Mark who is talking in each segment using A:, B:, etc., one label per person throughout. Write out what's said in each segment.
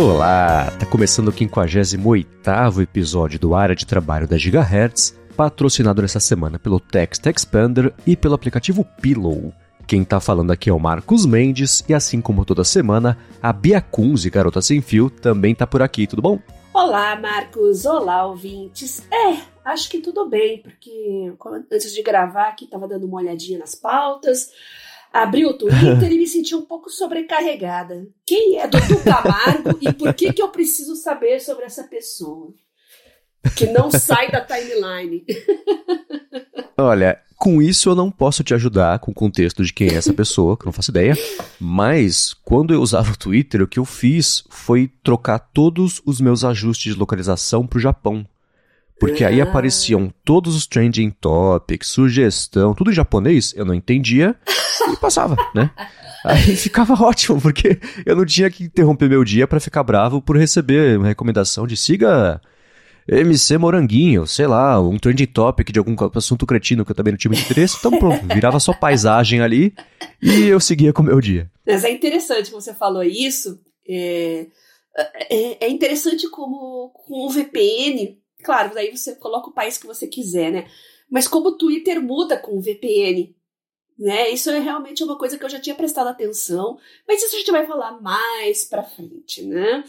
A: Olá, tá começando o 58º episódio do Área de Trabalho da Gigahertz, patrocinado nessa semana pelo Text Expander e pelo aplicativo Pillow. Quem tá falando aqui é o Marcos Mendes e assim como toda semana, a Bia Kunze, Garota Sem Fio, também tá por aqui, tudo bom?
B: Olá, Marcos. Olá, ouvintes. É, acho que tudo bem, porque antes de gravar aqui tava dando uma olhadinha nas pautas, abri o Twitter e me senti um pouco sobrecarregada. Quem é Dudu Camargo e por que que eu preciso saber sobre essa pessoa? Que não sai da timeline.
A: Olha, com isso eu não posso te ajudar com o contexto de quem é essa pessoa, que eu não faço ideia. Mas quando eu usava o Twitter, o que eu fiz foi trocar todos os meus ajustes de localização para o Japão. Porque aí apareciam todos os trending topics, sugestão, tudo em japonês, eu não entendia e passava, né? Aí ficava ótimo, porque eu não tinha que interromper meu dia para ficar bravo por receber uma recomendação de siga MC Moranguinho, sei lá, um trending topic de algum assunto cretino que eu também não tinha muito interesse, então pronto, virava só paisagem ali e eu seguia com o meu dia.
B: Mas é interessante você falou isso. É, é, é interessante como com o VPN, claro, daí você coloca o país que você quiser, né? Mas como o Twitter muda com o VPN, né? Isso é realmente uma coisa que eu já tinha prestado atenção, mas isso a gente vai falar mais pra frente, né?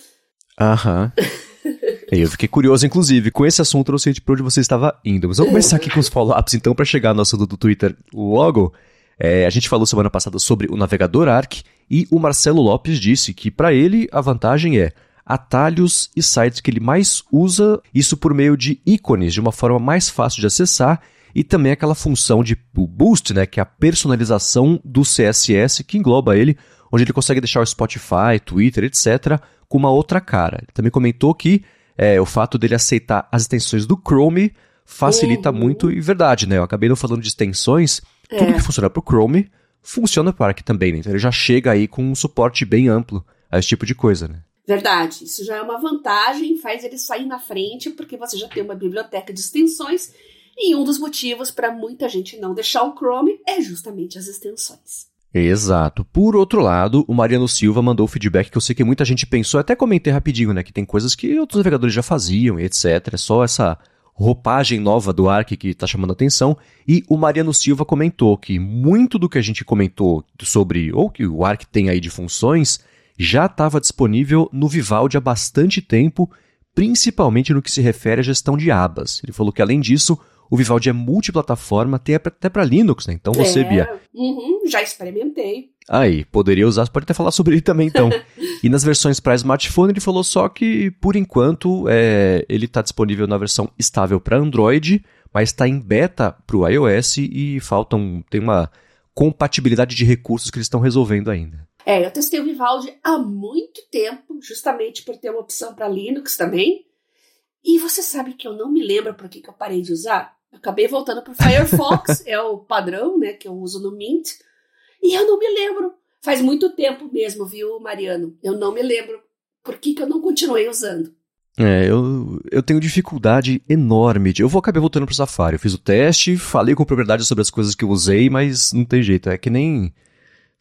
A: Aham. eu fiquei curioso, inclusive, com esse assunto eu não sei de pra onde você estava indo. Mas vamos começar aqui com os follow-ups, então, para chegar no assunto do Twitter logo. É, a gente falou semana passada sobre o navegador Arc e o Marcelo Lopes disse que para ele a vantagem é atalhos e sites que ele mais usa, isso por meio de ícones, de uma forma mais fácil de acessar, e também aquela função de boost, né, que é a personalização do CSS que engloba ele, onde ele consegue deixar o Spotify, Twitter, etc., com uma outra cara. Ele também comentou que é, o fato dele aceitar as extensões do Chrome facilita uhum. muito, e verdade, né? Eu acabei não falando de extensões, é. tudo que funciona para o Chrome funciona para aqui também, né? Então ele já chega aí com um suporte bem amplo a esse tipo de coisa, né?
B: Verdade, isso já é uma vantagem, faz ele sair na frente, porque você já tem uma biblioteca de extensões, e um dos motivos para muita gente não deixar o Chrome é justamente as extensões.
A: Exato. Por outro lado, o Mariano Silva mandou o feedback que eu sei que muita gente pensou, até comentei rapidinho, né? Que tem coisas que outros navegadores já faziam etc. É só essa roupagem nova do Arc que está chamando atenção. E o Mariano Silva comentou que muito do que a gente comentou sobre, ou que o Arc tem aí de funções, já estava disponível no Vivaldi há bastante tempo, principalmente no que se refere à gestão de abas. Ele falou que, além disso, o Vivaldi é multiplataforma, tem até para Linux, né? Então você,
B: é,
A: Bia.
B: Uhum, já experimentei.
A: Aí, poderia usar, pode até falar sobre ele também, então. e nas versões para smartphone, ele falou só que, por enquanto, é, ele está disponível na versão estável para Android, mas está em beta para o iOS e faltam, tem uma compatibilidade de recursos que eles estão resolvendo ainda.
B: É, eu testei o Vivaldi há muito tempo, justamente por ter uma opção para Linux também. E você sabe que eu não me lembro por que, que eu parei de usar? Acabei voltando pro Firefox, é o padrão, né, que eu uso no Mint. E eu não me lembro. Faz muito tempo mesmo, viu, Mariano? Eu não me lembro por que, que eu não continuei usando.
A: É, eu, eu tenho dificuldade enorme. De, eu vou acabar voltando pro Safari. Eu fiz o teste, falei com propriedade sobre as coisas que eu usei, mas não tem jeito. É que nem,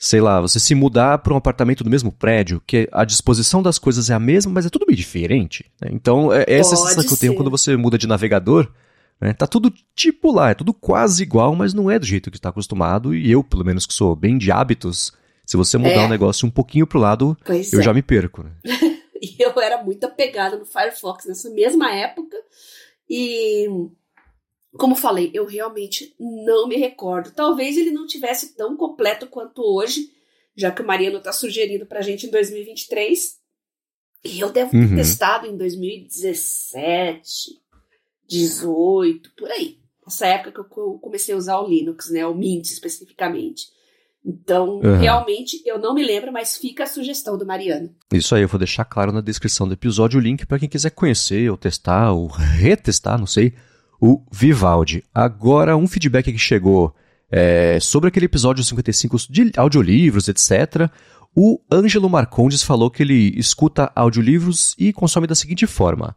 A: sei lá, você se mudar para um apartamento do mesmo prédio, que a disposição das coisas é a mesma, mas é tudo meio diferente. Né? Então, é, essa é a sensação que eu tenho quando você muda de navegador. Né? Tá tudo tipo lá, é tudo quase igual, mas não é do jeito que está acostumado. E eu, pelo menos que sou bem de hábitos, se você mudar o é. um negócio um pouquinho pro lado, pois eu é. já me perco. Né?
B: e eu era muito apegada no Firefox nessa mesma época. E como falei, eu realmente não me recordo. Talvez ele não tivesse tão completo quanto hoje, já que o Mariano está sugerindo para a gente em 2023. E eu devo ter uhum. testado em 2017, 18, por aí. Essa época que eu comecei a usar o Linux, né? O Mint especificamente. Então, uhum. realmente, eu não me lembro, mas fica a sugestão do Mariano.
A: Isso aí, eu vou deixar claro na descrição do episódio o link para quem quiser conhecer, ou testar, ou retestar, não sei, o Vivaldi. Agora, um feedback que chegou é, sobre aquele episódio 55 de audiolivros, etc. O Ângelo Marcondes falou que ele escuta audiolivros e consome da seguinte forma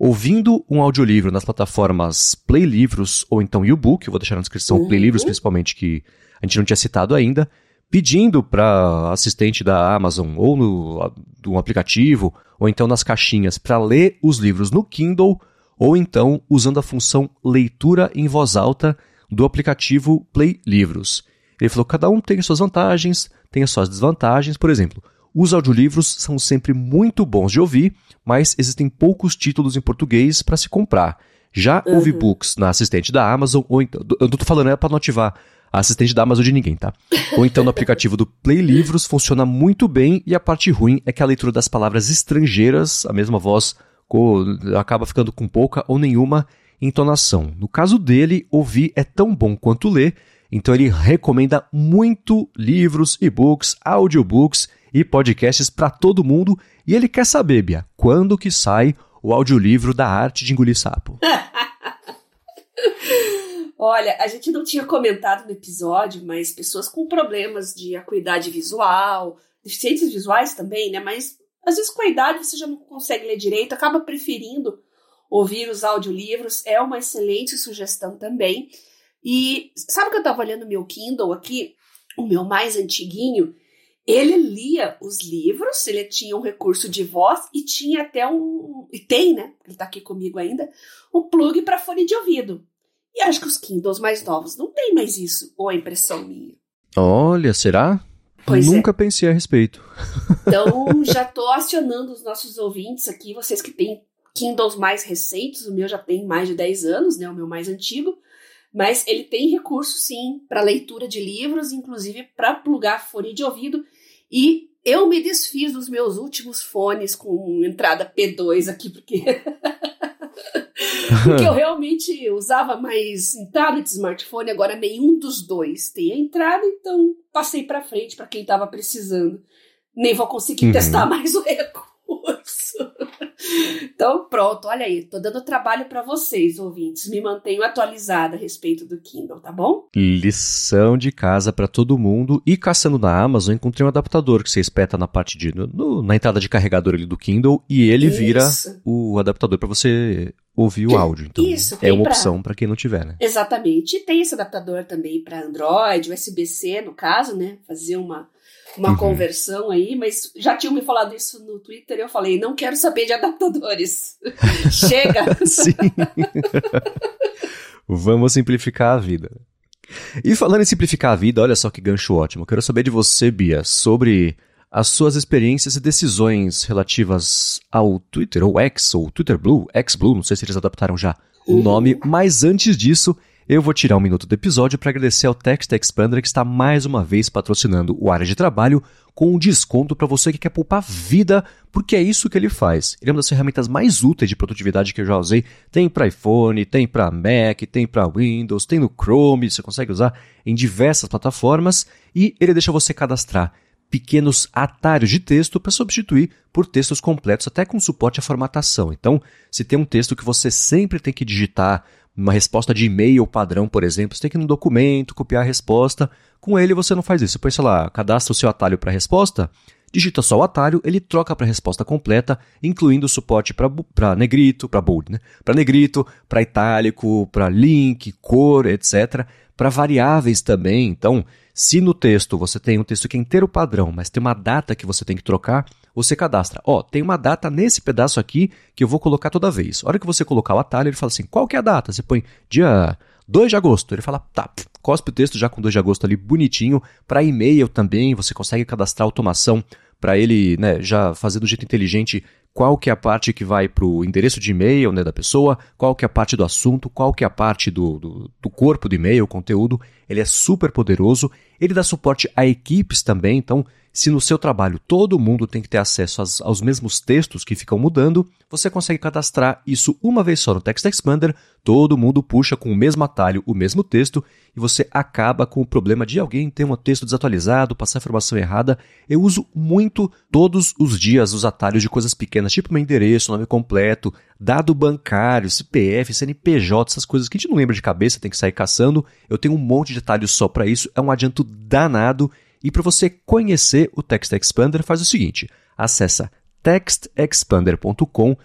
A: ouvindo um audiolivro nas plataformas Play Livros ou então YouBook, eu vou deixar na descrição uhum. Play Livros principalmente, que a gente não tinha citado ainda, pedindo para assistente da Amazon ou no um aplicativo ou então nas caixinhas para ler os livros no Kindle ou então usando a função leitura em voz alta do aplicativo Play Livros. Ele falou que cada um tem as suas vantagens, tem as suas desvantagens. Por exemplo, os audiolivros são sempre muito bons de ouvir, mas existem poucos títulos em português para se comprar. Já uhum. ouve books na assistente da Amazon, ou então. Eu não tô falando é para não ativar a assistente da Amazon de ninguém, tá? Ou então no aplicativo do Play Livros funciona muito bem e a parte ruim é que a leitura das palavras estrangeiras, a mesma voz, acaba ficando com pouca ou nenhuma entonação. No caso dele, ouvir é tão bom quanto ler, então ele recomenda muito livros, e-books, audiobooks e podcasts para todo mundo. E ele quer saber, Bia, quando que sai o audiolivro da arte de engolir sapo?
B: Olha, a gente não tinha comentado no episódio, mas pessoas com problemas de acuidade visual, deficiências visuais também, né? Mas às vezes com a idade você já não consegue ler direito, acaba preferindo ouvir os audiolivros, é uma excelente sugestão também. E sabe que eu estava olhando meu Kindle aqui, o meu mais antiguinho, ele lia os livros, ele tinha um recurso de voz e tinha até um. E tem, né? Ele está aqui comigo ainda, um plug para fone de ouvido. E acho que os Kindles mais novos não tem mais isso, ou a impressão minha.
A: Olha, será? Pois é. Nunca é. pensei a respeito.
B: Então, já estou acionando os nossos ouvintes aqui, vocês que têm Kindles mais recentes, o meu já tem mais de 10 anos, né, o meu mais antigo, mas ele tem recurso sim para leitura de livros, inclusive para plugar fone de ouvido e eu me desfiz dos meus últimos fones com entrada P2 aqui porque porque eu realmente usava mais em tablet, smartphone, agora nenhum dos dois tem a entrada, então passei para frente para quem estava precisando. Nem vou conseguir uhum. testar mais o recurso. Então, pronto, olha aí, tô dando trabalho para vocês, ouvintes. Me mantenho atualizada a respeito do Kindle, tá bom?
A: Lição de casa para todo mundo. E caçando na Amazon, encontrei um adaptador que você espeta na parte de no, na entrada de carregador ali do Kindle e ele Isso. vira o adaptador para você ouvir o áudio. Então, Isso, é uma pra... opção para quem não tiver, né?
B: Exatamente. E tem esse adaptador também para Android, USB-C no caso, né? Fazer uma uma uhum. conversão aí, mas já tinham me falado isso no Twitter e eu falei, não quero saber de adaptadores. Chega! Sim.
A: Vamos simplificar a vida. E falando em simplificar a vida, olha só que gancho ótimo. Quero saber de você, Bia, sobre as suas experiências e decisões relativas ao Twitter, ou X, ou Twitter Blue, X Blue, não sei se eles adaptaram já o uhum. nome, mas antes disso, eu vou tirar um minuto do episódio para agradecer ao Text Expander que está mais uma vez patrocinando o área de trabalho com um desconto para você que quer poupar vida, porque é isso que ele faz. Ele é uma das ferramentas mais úteis de produtividade que eu já usei. Tem para iPhone, tem para Mac, tem para Windows, tem no Chrome, você consegue usar em diversas plataformas e ele deixa você cadastrar pequenos atalhos de texto para substituir por textos completos, até com suporte à formatação. Então, se tem um texto que você sempre tem que digitar uma resposta de e-mail padrão, por exemplo, você tem que ir no documento, copiar a resposta. Com ele você não faz isso. Você põe, sei lá, cadastra o seu atalho para a resposta, digita só o atalho, ele troca para a resposta completa, incluindo o suporte para negrito, para bold, né? Para negrito, para itálico, para link, cor, etc. Para variáveis também. Então, se no texto você tem um texto que é inteiro padrão, mas tem uma data que você tem que trocar, você cadastra. Ó, tem uma data nesse pedaço aqui que eu vou colocar toda vez. A hora que você colocar o atalho, ele fala assim: qual que é a data? Você põe dia 2 de agosto. Ele fala, tá, cospe o texto já com 2 de agosto ali bonitinho. Para e-mail também, você consegue cadastrar automação para ele né, já fazer do jeito inteligente qual que é a parte que vai para o endereço de e-mail né, da pessoa, qual que é a parte do assunto, qual que é a parte do, do, do corpo do e-mail, conteúdo. Ele é super poderoso. Ele dá suporte a equipes também, então se no seu trabalho todo mundo tem que ter acesso aos, aos, mesmos textos que ficam mudando, você consegue cadastrar isso uma vez só no Text Expander, todo mundo puxa com o mesmo atalho o mesmo texto e você acaba com o problema de alguém ter um texto desatualizado, passar informação errada. Eu uso muito todos os dias os atalhos de coisas pequenas, tipo meu endereço, nome completo, dado bancário, CPF, CNPJ, essas coisas que a gente não lembra de cabeça, tem que sair caçando. Eu tenho um monte de atalhos só para isso, é um adianto danado e para você conhecer o Text Expander, faz o seguinte: acessa textexpander.com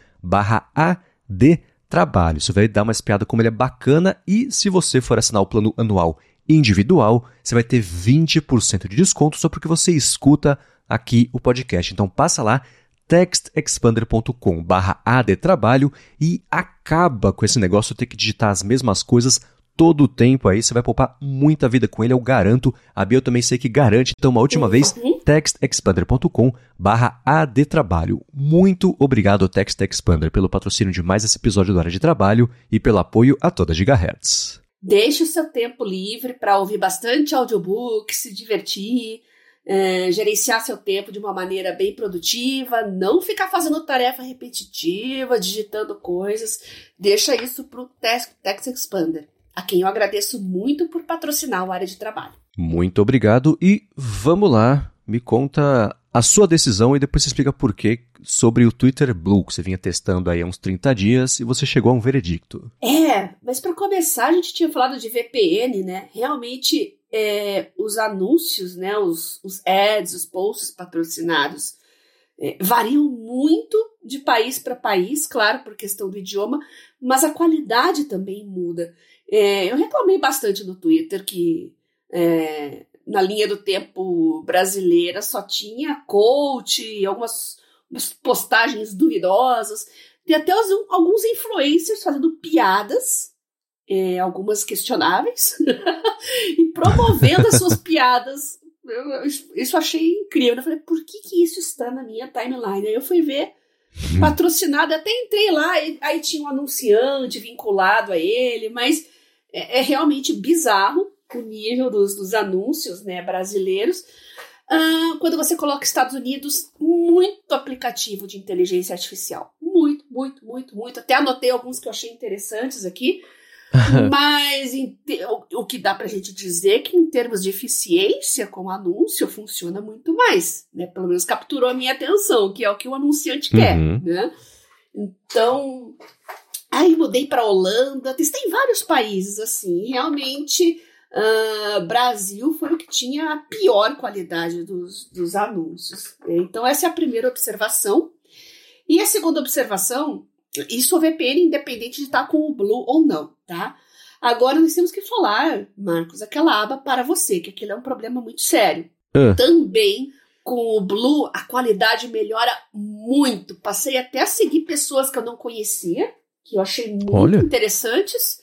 A: adtrabalho. Você vai dar uma espiada como ele é bacana e se você for assinar o plano anual individual, você vai ter 20% de desconto só porque você escuta aqui o podcast. Então passa lá textexpander.com barra adtrabalho e acaba com esse negócio de ter que digitar as mesmas coisas todo o tempo aí, você vai poupar muita vida com ele, eu garanto. A Bia eu também sei que garante. Então, uma última vez, uhum. textexpander.com barra adtrabalho. Muito obrigado, TextExpander, pelo patrocínio de mais esse episódio do Área de Trabalho e pelo apoio a toda Gigahertz.
B: Deixe o seu tempo livre para ouvir bastante audiobook, se divertir, é, gerenciar seu tempo de uma maneira bem produtiva, não ficar fazendo tarefa repetitiva, digitando coisas. Deixa isso para o Text, Text Expander, a quem eu agradeço muito por patrocinar o área de trabalho.
A: Muito obrigado e vamos lá, me conta a sua decisão e depois você explica por quê sobre o Twitter Blue, que você vinha testando aí há uns 30 dias e você chegou a um veredicto.
B: É, mas para começar, a gente tinha falado de VPN, né? Realmente é, os anúncios, né, os, os ads, os posts patrocinados é, variam muito de país para país, claro, por questão do idioma, mas a qualidade também muda. É, eu reclamei bastante no Twitter que é, na linha do tempo brasileira só tinha coach, algumas postagens duvidosas, tem até alguns influencers fazendo piadas é, algumas questionáveis, e promovendo as suas piadas. Eu, eu, isso eu achei incrível. Eu falei, por que, que isso está na minha timeline? Aí eu fui ver, uhum. patrocinado, até entrei lá, aí tinha um anunciante vinculado a ele, mas é, é realmente bizarro o nível dos, dos anúncios né, brasileiros. Uh, quando você coloca Estados Unidos, muito aplicativo de inteligência artificial. Muito, muito, muito, muito. Até anotei alguns que eu achei interessantes aqui. Mas o, o, que dá pra gente dizer é que em termos de eficiência com anúncio funciona muito mais, né? Pelo menos capturou a minha atenção, que é o que o anunciante uhum. quer, né? Então, aí mudei para Holanda, testei em vários países assim, realmente uh, Brasil foi o que tinha a pior qualidade dos, dos anúncios. Então essa é a primeira observação. E a segunda observação isso o VPN, independente de estar com o Blue ou não, tá? Agora nós temos que falar, Marcos, aquela aba para você, que aquilo é um problema muito sério. Uh. Também com o Blue a qualidade melhora muito. Passei até a seguir pessoas que eu não conhecia, que eu achei muito Olha. interessantes,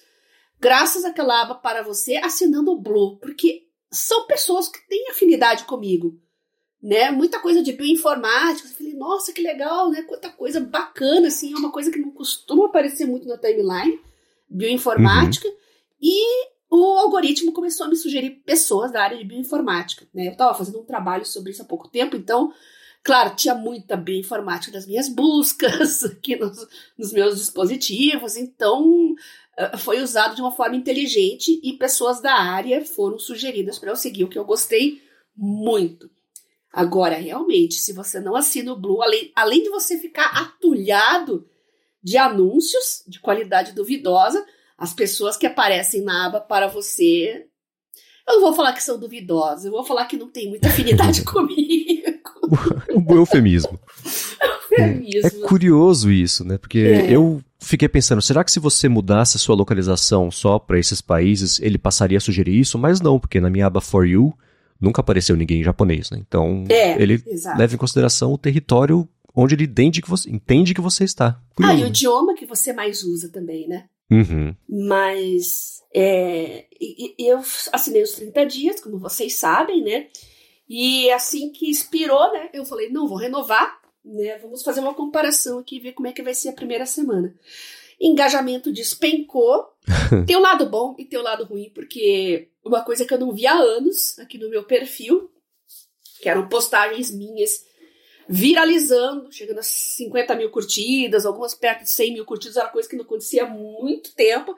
B: graças àquela aba para você assinando o Blue, porque são pessoas que têm afinidade comigo né? Muita coisa de bioinformática. Eu falei, nossa, que legal, né? Quanta coisa bacana, assim, é uma coisa que não costuma aparecer muito na timeline, bioinformática. Uhum. E o algoritmo começou a me sugerir pessoas da área de bioinformática, né? Eu estava fazendo um trabalho sobre isso há pouco tempo, então, claro, tinha muita bioinformática das minhas buscas aqui nos, nos meus dispositivos, então eh, foi usado de uma forma inteligente e pessoas da área foram sugeridas para eu seguir, o que eu gostei muito. Agora, realmente, se você não assina o Blue, além, além de você ficar atulhado de anúncios de qualidade duvidosa, as pessoas que aparecem na aba para você. Eu não vou falar que são duvidosas, eu vou falar que não tem muita afinidade comigo.
A: Um eufemismo. É curioso isso, né? Porque é. eu fiquei pensando, será que se você mudasse a sua localização só para esses países, ele passaria a sugerir isso? Mas não, porque na minha aba For You nunca apareceu ninguém em japonês, né? Então, é, ele exato. leva em consideração o território onde ele entende que você, entende que você está.
B: Curioso. Ah, e o idioma que você mais usa também, né?
A: Uhum.
B: Mas é, eu assinei os 30 dias, como vocês sabem, né? E assim que expirou, né? Eu falei, não, vou renovar, né? Vamos fazer uma comparação aqui e ver como é que vai ser a primeira semana engajamento despencou. tem o um lado bom e tem o um lado ruim, porque uma coisa que eu não vi há anos aqui no meu perfil, que eram postagens minhas viralizando, chegando a 50 mil curtidas, algumas perto de 100 mil curtidas, era coisa que não acontecia há muito tempo.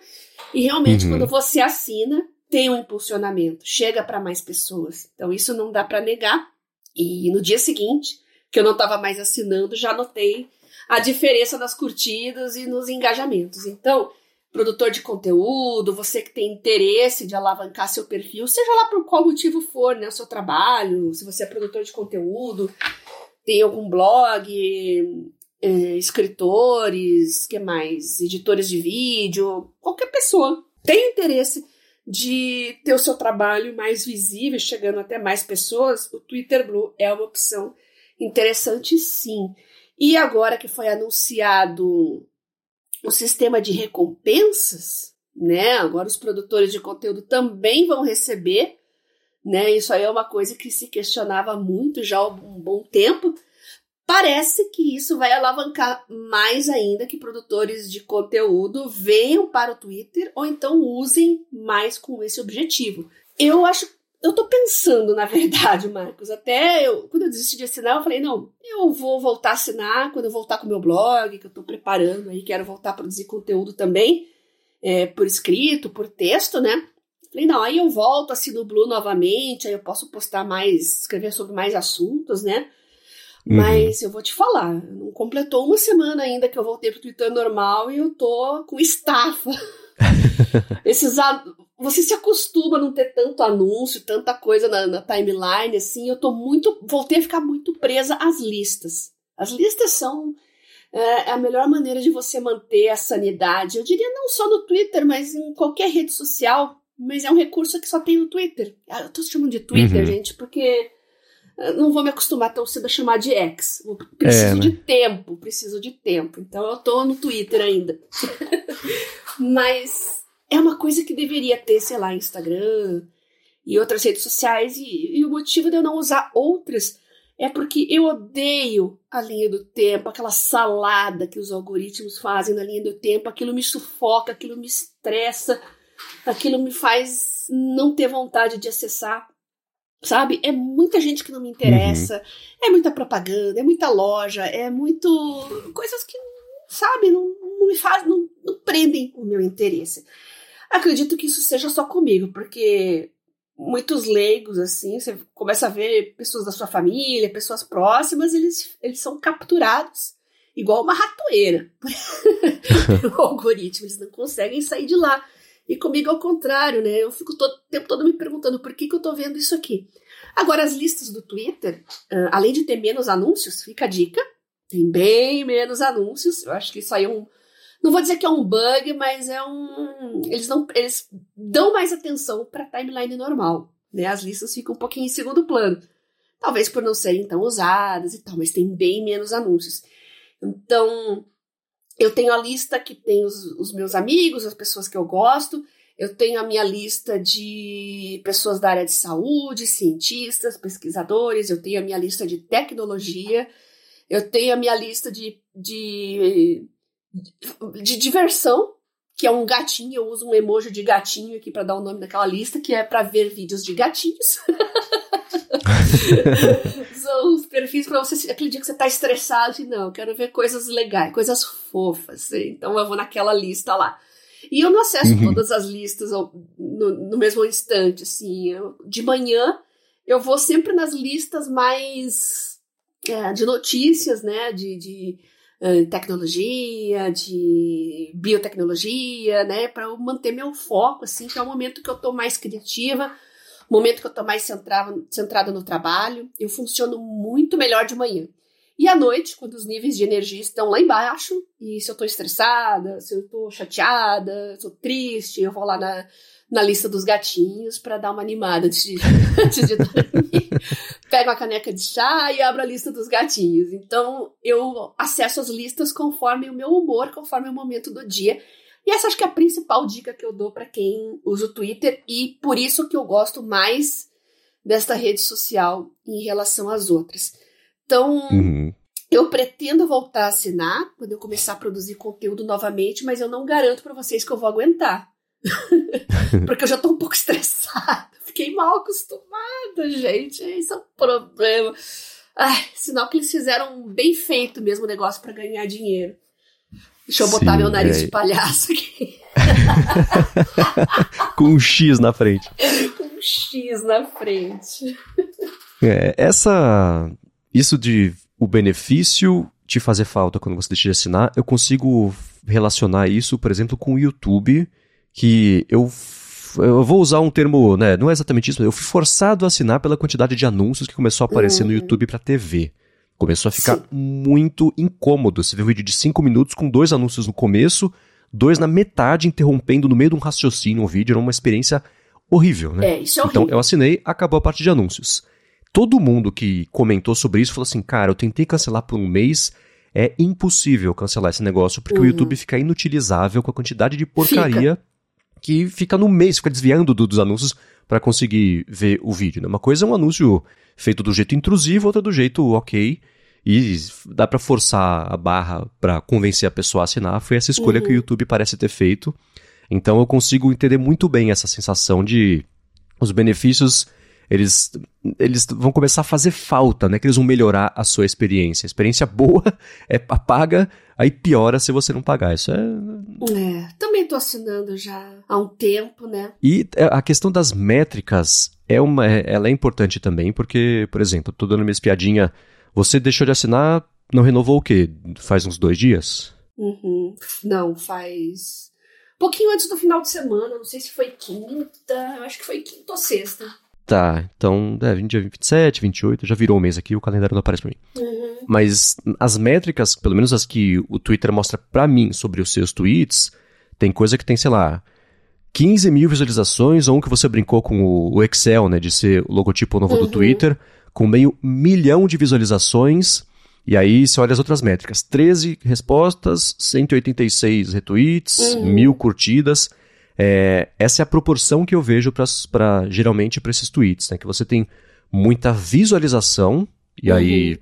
B: E realmente, uhum. quando você assina, tem um impulsionamento, chega para mais pessoas. Então, isso não dá para negar. E no dia seguinte, que eu não estava mais assinando, já notei a diferença nas curtidas e nos engajamentos. Então, produtor de conteúdo, você que tem interesse de alavancar seu perfil, seja lá por qual motivo for, né, o seu trabalho, se você é produtor de conteúdo, tem algum blog, é, escritores, que mais, editores de vídeo, qualquer pessoa tem interesse de ter o seu trabalho mais visível, chegando até mais pessoas, o Twitter Blue é uma opção interessante sim. E agora que foi anunciado o sistema de recompensas, né? Agora os produtores de conteúdo também vão receber, né? Isso aí é uma coisa que se questionava muito já há um bom tempo. Parece que isso vai alavancar mais ainda que produtores de conteúdo venham para o Twitter ou então usem mais com esse objetivo. Eu acho eu tô pensando, na verdade, Marcos, até eu, quando eu desisti de assinar, eu falei, não, eu vou voltar a assinar quando eu voltar com o meu blog, que eu tô preparando aí, quero voltar a produzir conteúdo também, é, por escrito, por texto, né? Falei, não, aí eu volto, assino o Blue novamente, aí eu posso postar mais, escrever sobre mais assuntos, né? Uhum. Mas eu vou te falar, não completou uma semana ainda que eu voltei pro Twitter normal e eu tô com estafa. Esses você se acostuma a não ter tanto anúncio, tanta coisa na, na, timeline, assim. Eu tô muito. Voltei a ficar muito presa às listas. As listas são é, a melhor maneira de você manter a sanidade. Eu diria não só no Twitter, mas em qualquer rede social. Mas é um recurso que só tem no Twitter. Ah, eu tô chamando de Twitter, uhum. gente, porque não vou me acostumar tão cedo a chamar de X. Preciso é, né? de tempo, preciso de tempo. Então eu tô no Twitter ainda. Mas é uma coisa que deveria ter, sei lá, Instagram e outras redes sociais, e, e, o motivo de eu não usar outras é porque eu odeio a linha do tempo, aquela salada que os algoritmos fazem na linha do tempo, aquilo me sufoca, aquilo me estressa, aquilo me faz não ter vontade de acessar. Sabe? É muita gente que não me interessa, uhum. é muita propaganda, é muita loja, é muito. coisas que, sabe, não, não me fazem, não, não prendem o meu interesse. Acredito que isso seja só comigo, porque muitos leigos, assim, você começa a ver pessoas da sua família, pessoas próximas, eles, eles são capturados igual uma ratoeira pelo algoritmo, eles não conseguem sair de lá. E comigo ao contrário, né? Eu fico todo, o tempo todo me perguntando por que, que eu tô vendo isso aqui. Agora, as listas do Twitter, uh, além de ter menos anúncios, fica a dica, tem bem menos anúncios. Eu acho que isso aí é um, não vou dizer que é um bug, mas é um. Eles, não, eles dão mais atenção para timeline normal. Né? As listas ficam um pouquinho em segundo plano. Talvez por não serem tão usadas e tal, mas tem bem menos anúncios. Então, eu tenho a lista que tem os, os meus amigos, as pessoas que eu gosto. Eu tenho a minha lista de pessoas da área de saúde, cientistas, pesquisadores. Eu tenho a minha lista de tecnologia. Eu tenho a minha lista de, de de diversão, que é um gatinho, eu uso um emoji de gatinho aqui para dar o nome daquela lista, que é para ver vídeos de gatinhos. São os perfis para você, aquele dia que você tá estressado, e não, eu quero ver coisas legais, coisas fofas. Então eu vou naquela lista lá. E eu não acesso uhum. todas as listas no, no mesmo instante, assim. Eu, de manhã eu vou sempre nas listas mais é, de notícias, né? De, de tecnologia, de biotecnologia, né, para eu manter meu foco, assim, que é o momento que eu estou mais criativa, momento que eu estou mais centrada, centrada no trabalho, eu funciono muito melhor de manhã. E à noite, quando os níveis de energia estão lá embaixo, e se eu estou estressada, se eu estou chateada, se eu triste, eu vou lá na, na lista dos gatinhos para dar uma animada antes de, antes de dormir. Pego a caneca de chá e abro a lista dos gatinhos. Então eu acesso as listas conforme o meu humor, conforme o momento do dia. E essa acho que é a principal dica que eu dou para quem usa o Twitter e por isso que eu gosto mais desta rede social em relação às outras. Então, uhum. eu pretendo voltar a assinar quando eu começar a produzir conteúdo novamente, mas eu não garanto para vocês que eu vou aguentar. Porque eu já tô um pouco estressada. Fiquei mal acostumada, gente. Isso é um problema. Ai, sinal que eles fizeram bem feito mesmo o negócio para ganhar dinheiro. Deixa eu Sim, botar meu nariz é. de palhaço aqui.
A: Com um X na frente.
B: Com um X na frente.
A: É, essa. Isso de o benefício te fazer falta quando você deixa de assinar, eu consigo relacionar isso, por exemplo, com o YouTube que eu eu vou usar um termo, né, não é exatamente isso, eu fui forçado a assinar pela quantidade de anúncios que começou a aparecer uhum. no YouTube para TV. Começou a ficar Sim. muito incômodo. Você vê um vídeo de 5 minutos com dois anúncios no começo, dois na metade, interrompendo no meio de um raciocínio um vídeo, era uma experiência horrível, né?
B: É, isso é horrível.
A: Então eu assinei, acabou a parte de anúncios. Todo mundo que comentou sobre isso falou assim, cara, eu tentei cancelar por um mês, é impossível cancelar esse negócio, porque
B: Uhum.
A: o YouTube fica inutilizável com a quantidade de porcaria que fica no mês, fica desviando do- dos anúncios para conseguir ver o vídeo. Né? Uma coisa é um anúncio feito do jeito intrusivo, outra do jeito ok. E dá pra forçar a barra pra convencer a pessoa a assinar. Foi essa escolha
B: Uhum.
A: que o YouTube parece ter feito. Então eu consigo entender muito bem essa sensação de os benefícios eles, eles vão começar a fazer falta, né? Que eles vão melhorar a sua experiência. A experiência boa é paga, aí piora se você não pagar. Isso é.
B: É, também tô assinando já há um tempo, né?
A: E é, a questão das métricas é uma, é- ela é importante também, porque, por exemplo, tô dando minha espiadinha. Você deixou de assinar, não renovou o quê? Faz uns dois dias?
B: Uhum. Não, faz. Pouquinho antes do final de semana, não sei se foi quinta, eu acho que foi quinta ou sexta.
A: Tá, então, é, dia 27, 28, já virou um mês aqui, o calendário não aparece pra mim.
B: Uhum.
A: Mas as métricas, pelo menos as que o Twitter mostra pra mim sobre os seus tweets, tem coisa que tem, sei lá, 15 mil visualizações, ou um que você brincou com o, o Excel, né, de ser o logotipo novo do
B: Uhum.
A: Twitter, com meio milhão de visualizações. E aí você olha as outras métricas: 13 respostas, 186 retweets,
B: Uhum.
A: mil curtidas. É, essa é a proporção que eu vejo para geralmente para esses tweets, né? Que você tem muita visualização, e aí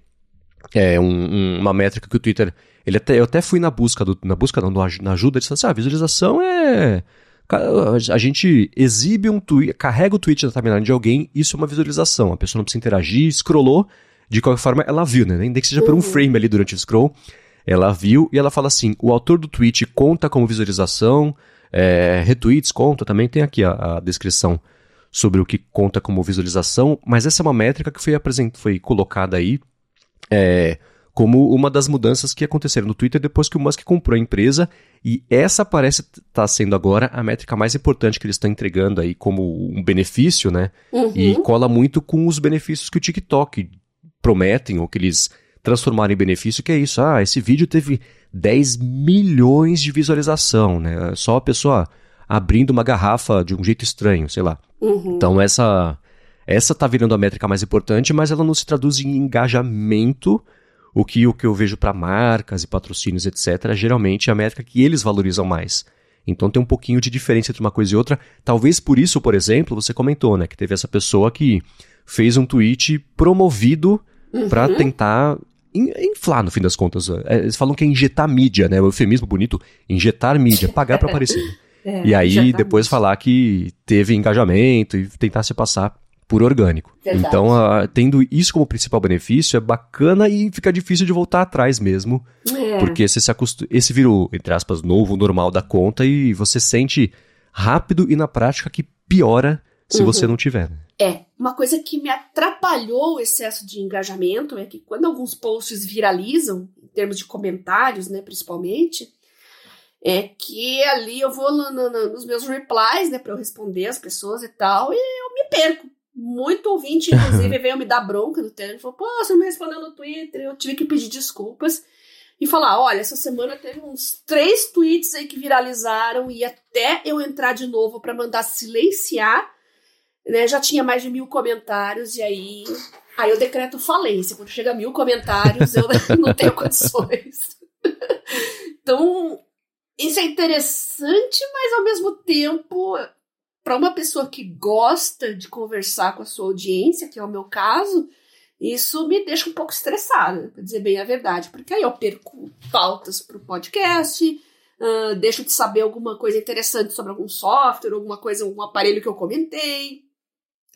A: é um- um- uma métrica que o Twitter. Ele até, eu até fui na busca, do, na busca não, aj- na ajuda, ele disse assim: ah, visualização é. A gente exibe um tweet, carrega o tweet na timeline de alguém, isso é uma visualização. A pessoa não precisa interagir, scrollou, de qualquer forma ela viu, né? Nem que seja por um
B: Uhum.
A: frame ali durante o scroll. Ela viu e ela fala assim: o autor do tweet conta como visualização, é, retweets conta, também tem aqui a, a descrição sobre o que conta como visualização, mas essa é uma métrica que foi, apresent... foi colocada aí é, como uma das mudanças que aconteceram no Twitter depois que o Musk comprou a empresa, e essa parece estar sendo agora a métrica mais importante que eles estão entregando aí como um benefício, né?
B: Uhum.
A: E cola muito com os benefícios que o TikTok prometem, ou que eles transformaram em benefício, que é isso. Ah, esse vídeo teve 10 milhões de visualização, né? Só a pessoa abrindo uma garrafa de um jeito estranho, sei lá.
B: Uhum.
A: Então essa essa tá virando a métrica mais importante, mas ela não se traduz em engajamento, o que o que eu vejo para marcas e patrocínios, etc, geralmente é a métrica que eles valorizam mais. Então tem um pouquinho de diferença entre uma coisa e outra. Talvez por isso, por exemplo, você comentou, né, que teve essa pessoa que fez um tweet promovido pra
B: Uhum.
A: tentar in- inflar, no fim das contas. É, Eles falam que é injetar mídia, né? O eufemismo bonito, injetar mídia, pagar pra aparecer.
B: É,
A: E aí depois falar que teve engajamento e tentar se passar por orgânico.
B: Verdade.
A: Então, a- tendo isso como principal benefício, é bacana e fica difícil de voltar atrás mesmo.
B: É.
A: Porque você se acostu... esse vira o, entre aspas, novo normal da conta e você sente rápido e na prática que piora se
B: Uhum.
A: você não tiver. né?
B: É, uma coisa que me atrapalhou o excesso de engajamento é que quando alguns posts viralizam, em termos de comentários, né, principalmente, é que ali eu vou no- no- no- nos meus replies, né, pra eu responder as pessoas e tal, e eu me perco. Muito ouvinte, inclusive, veio me dar bronca no Telegram, falou, pô, você não me respondeu no Twitter, eu tive que pedir desculpas e falar, olha, essa semana teve uns três tweets aí que viralizaram e até eu entrar de novo pra mandar silenciar, né, já tinha mais de mil comentários, e aí, aí eu decreto falência. Quando chega a mil comentários, eu não tenho condições. Então, isso é interessante, mas ao mesmo tempo, para uma pessoa que gosta de conversar com a sua audiência, que é o meu caso, isso me deixa um pouco estressada, para dizer bem a verdade, porque aí eu perco pautas para o podcast, ah, deixo de saber alguma coisa interessante sobre algum software, alguma coisa, algum aparelho que eu comentei.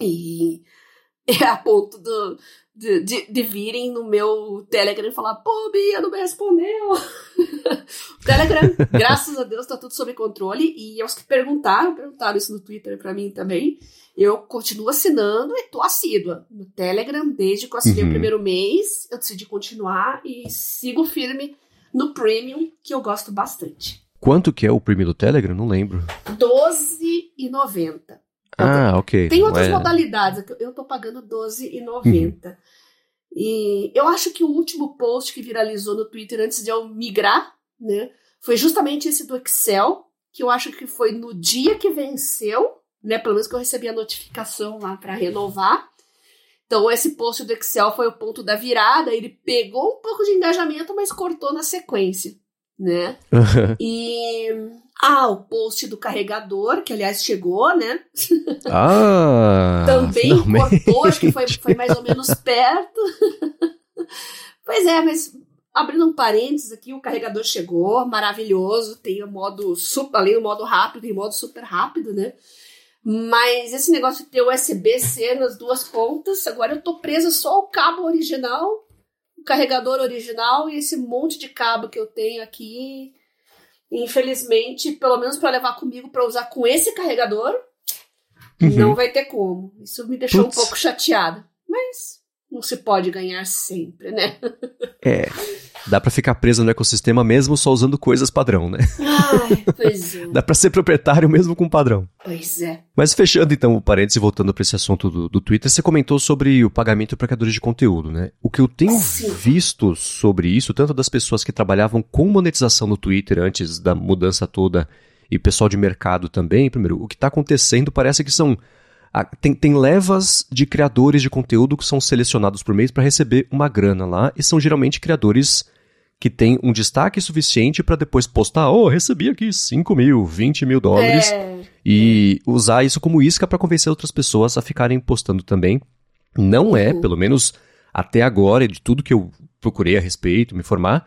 B: E é a ponto do, de, de, de virem no meu Telegram e falar: pô, Bia, não me respondeu. o Telegram, graças a Deus, tá tudo sob controle. E os que perguntaram, perguntaram isso no Twitter pra mim também. Eu continuo assinando e tô assídua no Telegram desde que eu assinei
A: Uhum.
B: o primeiro mês. Eu decidi continuar e sigo firme no Premium, que eu gosto bastante.
A: Quanto que é o premium do Telegram? Não lembro.
B: R$12,90.
A: Ah, ok.
B: Tem outras
A: é-
B: modalidades, eu- eu tô pagando R$12,90. E eu acho que o último post que viralizou no Twitter antes de eu migrar, né, foi justamente esse do Excel, que eu acho que foi no dia que venceu, né? Pelo menos que eu recebi a notificação lá para renovar. Então, esse post do Excel foi o ponto da virada. Ele pegou um pouco de engajamento, mas cortou na sequência, né? E. Ah, o post do carregador, que aliás chegou, né?
A: Ah!
B: Também finalmente. cortou, acho que foi, foi mais ou menos perto. pois é, mas abrindo um parênteses aqui, o carregador chegou, maravilhoso. Tem o modo super, além do modo rápido, tem o modo super rápido, né? Mas esse negócio de ter USB-C nas duas pontas, agora eu tô presa só ao cabo original, o carregador original e esse monte de cabo que eu tenho aqui. Infelizmente, pelo menos para levar comigo para usar com esse carregador, uhum. não vai ter como. Isso me deixou um pouco chateada. Mas não se pode ganhar sempre, né?
A: É. Dá para ficar preso no ecossistema mesmo só usando coisas padrão, né?
B: Ai, pois é.
A: Dá para ser proprietário mesmo com padrão.
B: Pois é.
A: Mas fechando então o parênteses e voltando para esse assunto do, do, Twitter, você comentou sobre o pagamento para criadores de conteúdo, né? O que eu tenho Sim. visto sobre isso, tanto das pessoas que trabalhavam com monetização no Twitter antes da mudança toda e pessoal de mercado também, primeiro, o que está acontecendo parece que são tem, tem levas de criadores de conteúdo que são selecionados por mês para receber uma grana lá, e são geralmente criadores que têm um destaque suficiente para depois postar, oh, recebi aqui 5 mil, 20 mil dólares, é. e usar isso como isca para convencer outras pessoas a ficarem postando também. Não é, uhum. pelo menos até agora, de tudo que eu procurei a respeito, me informar,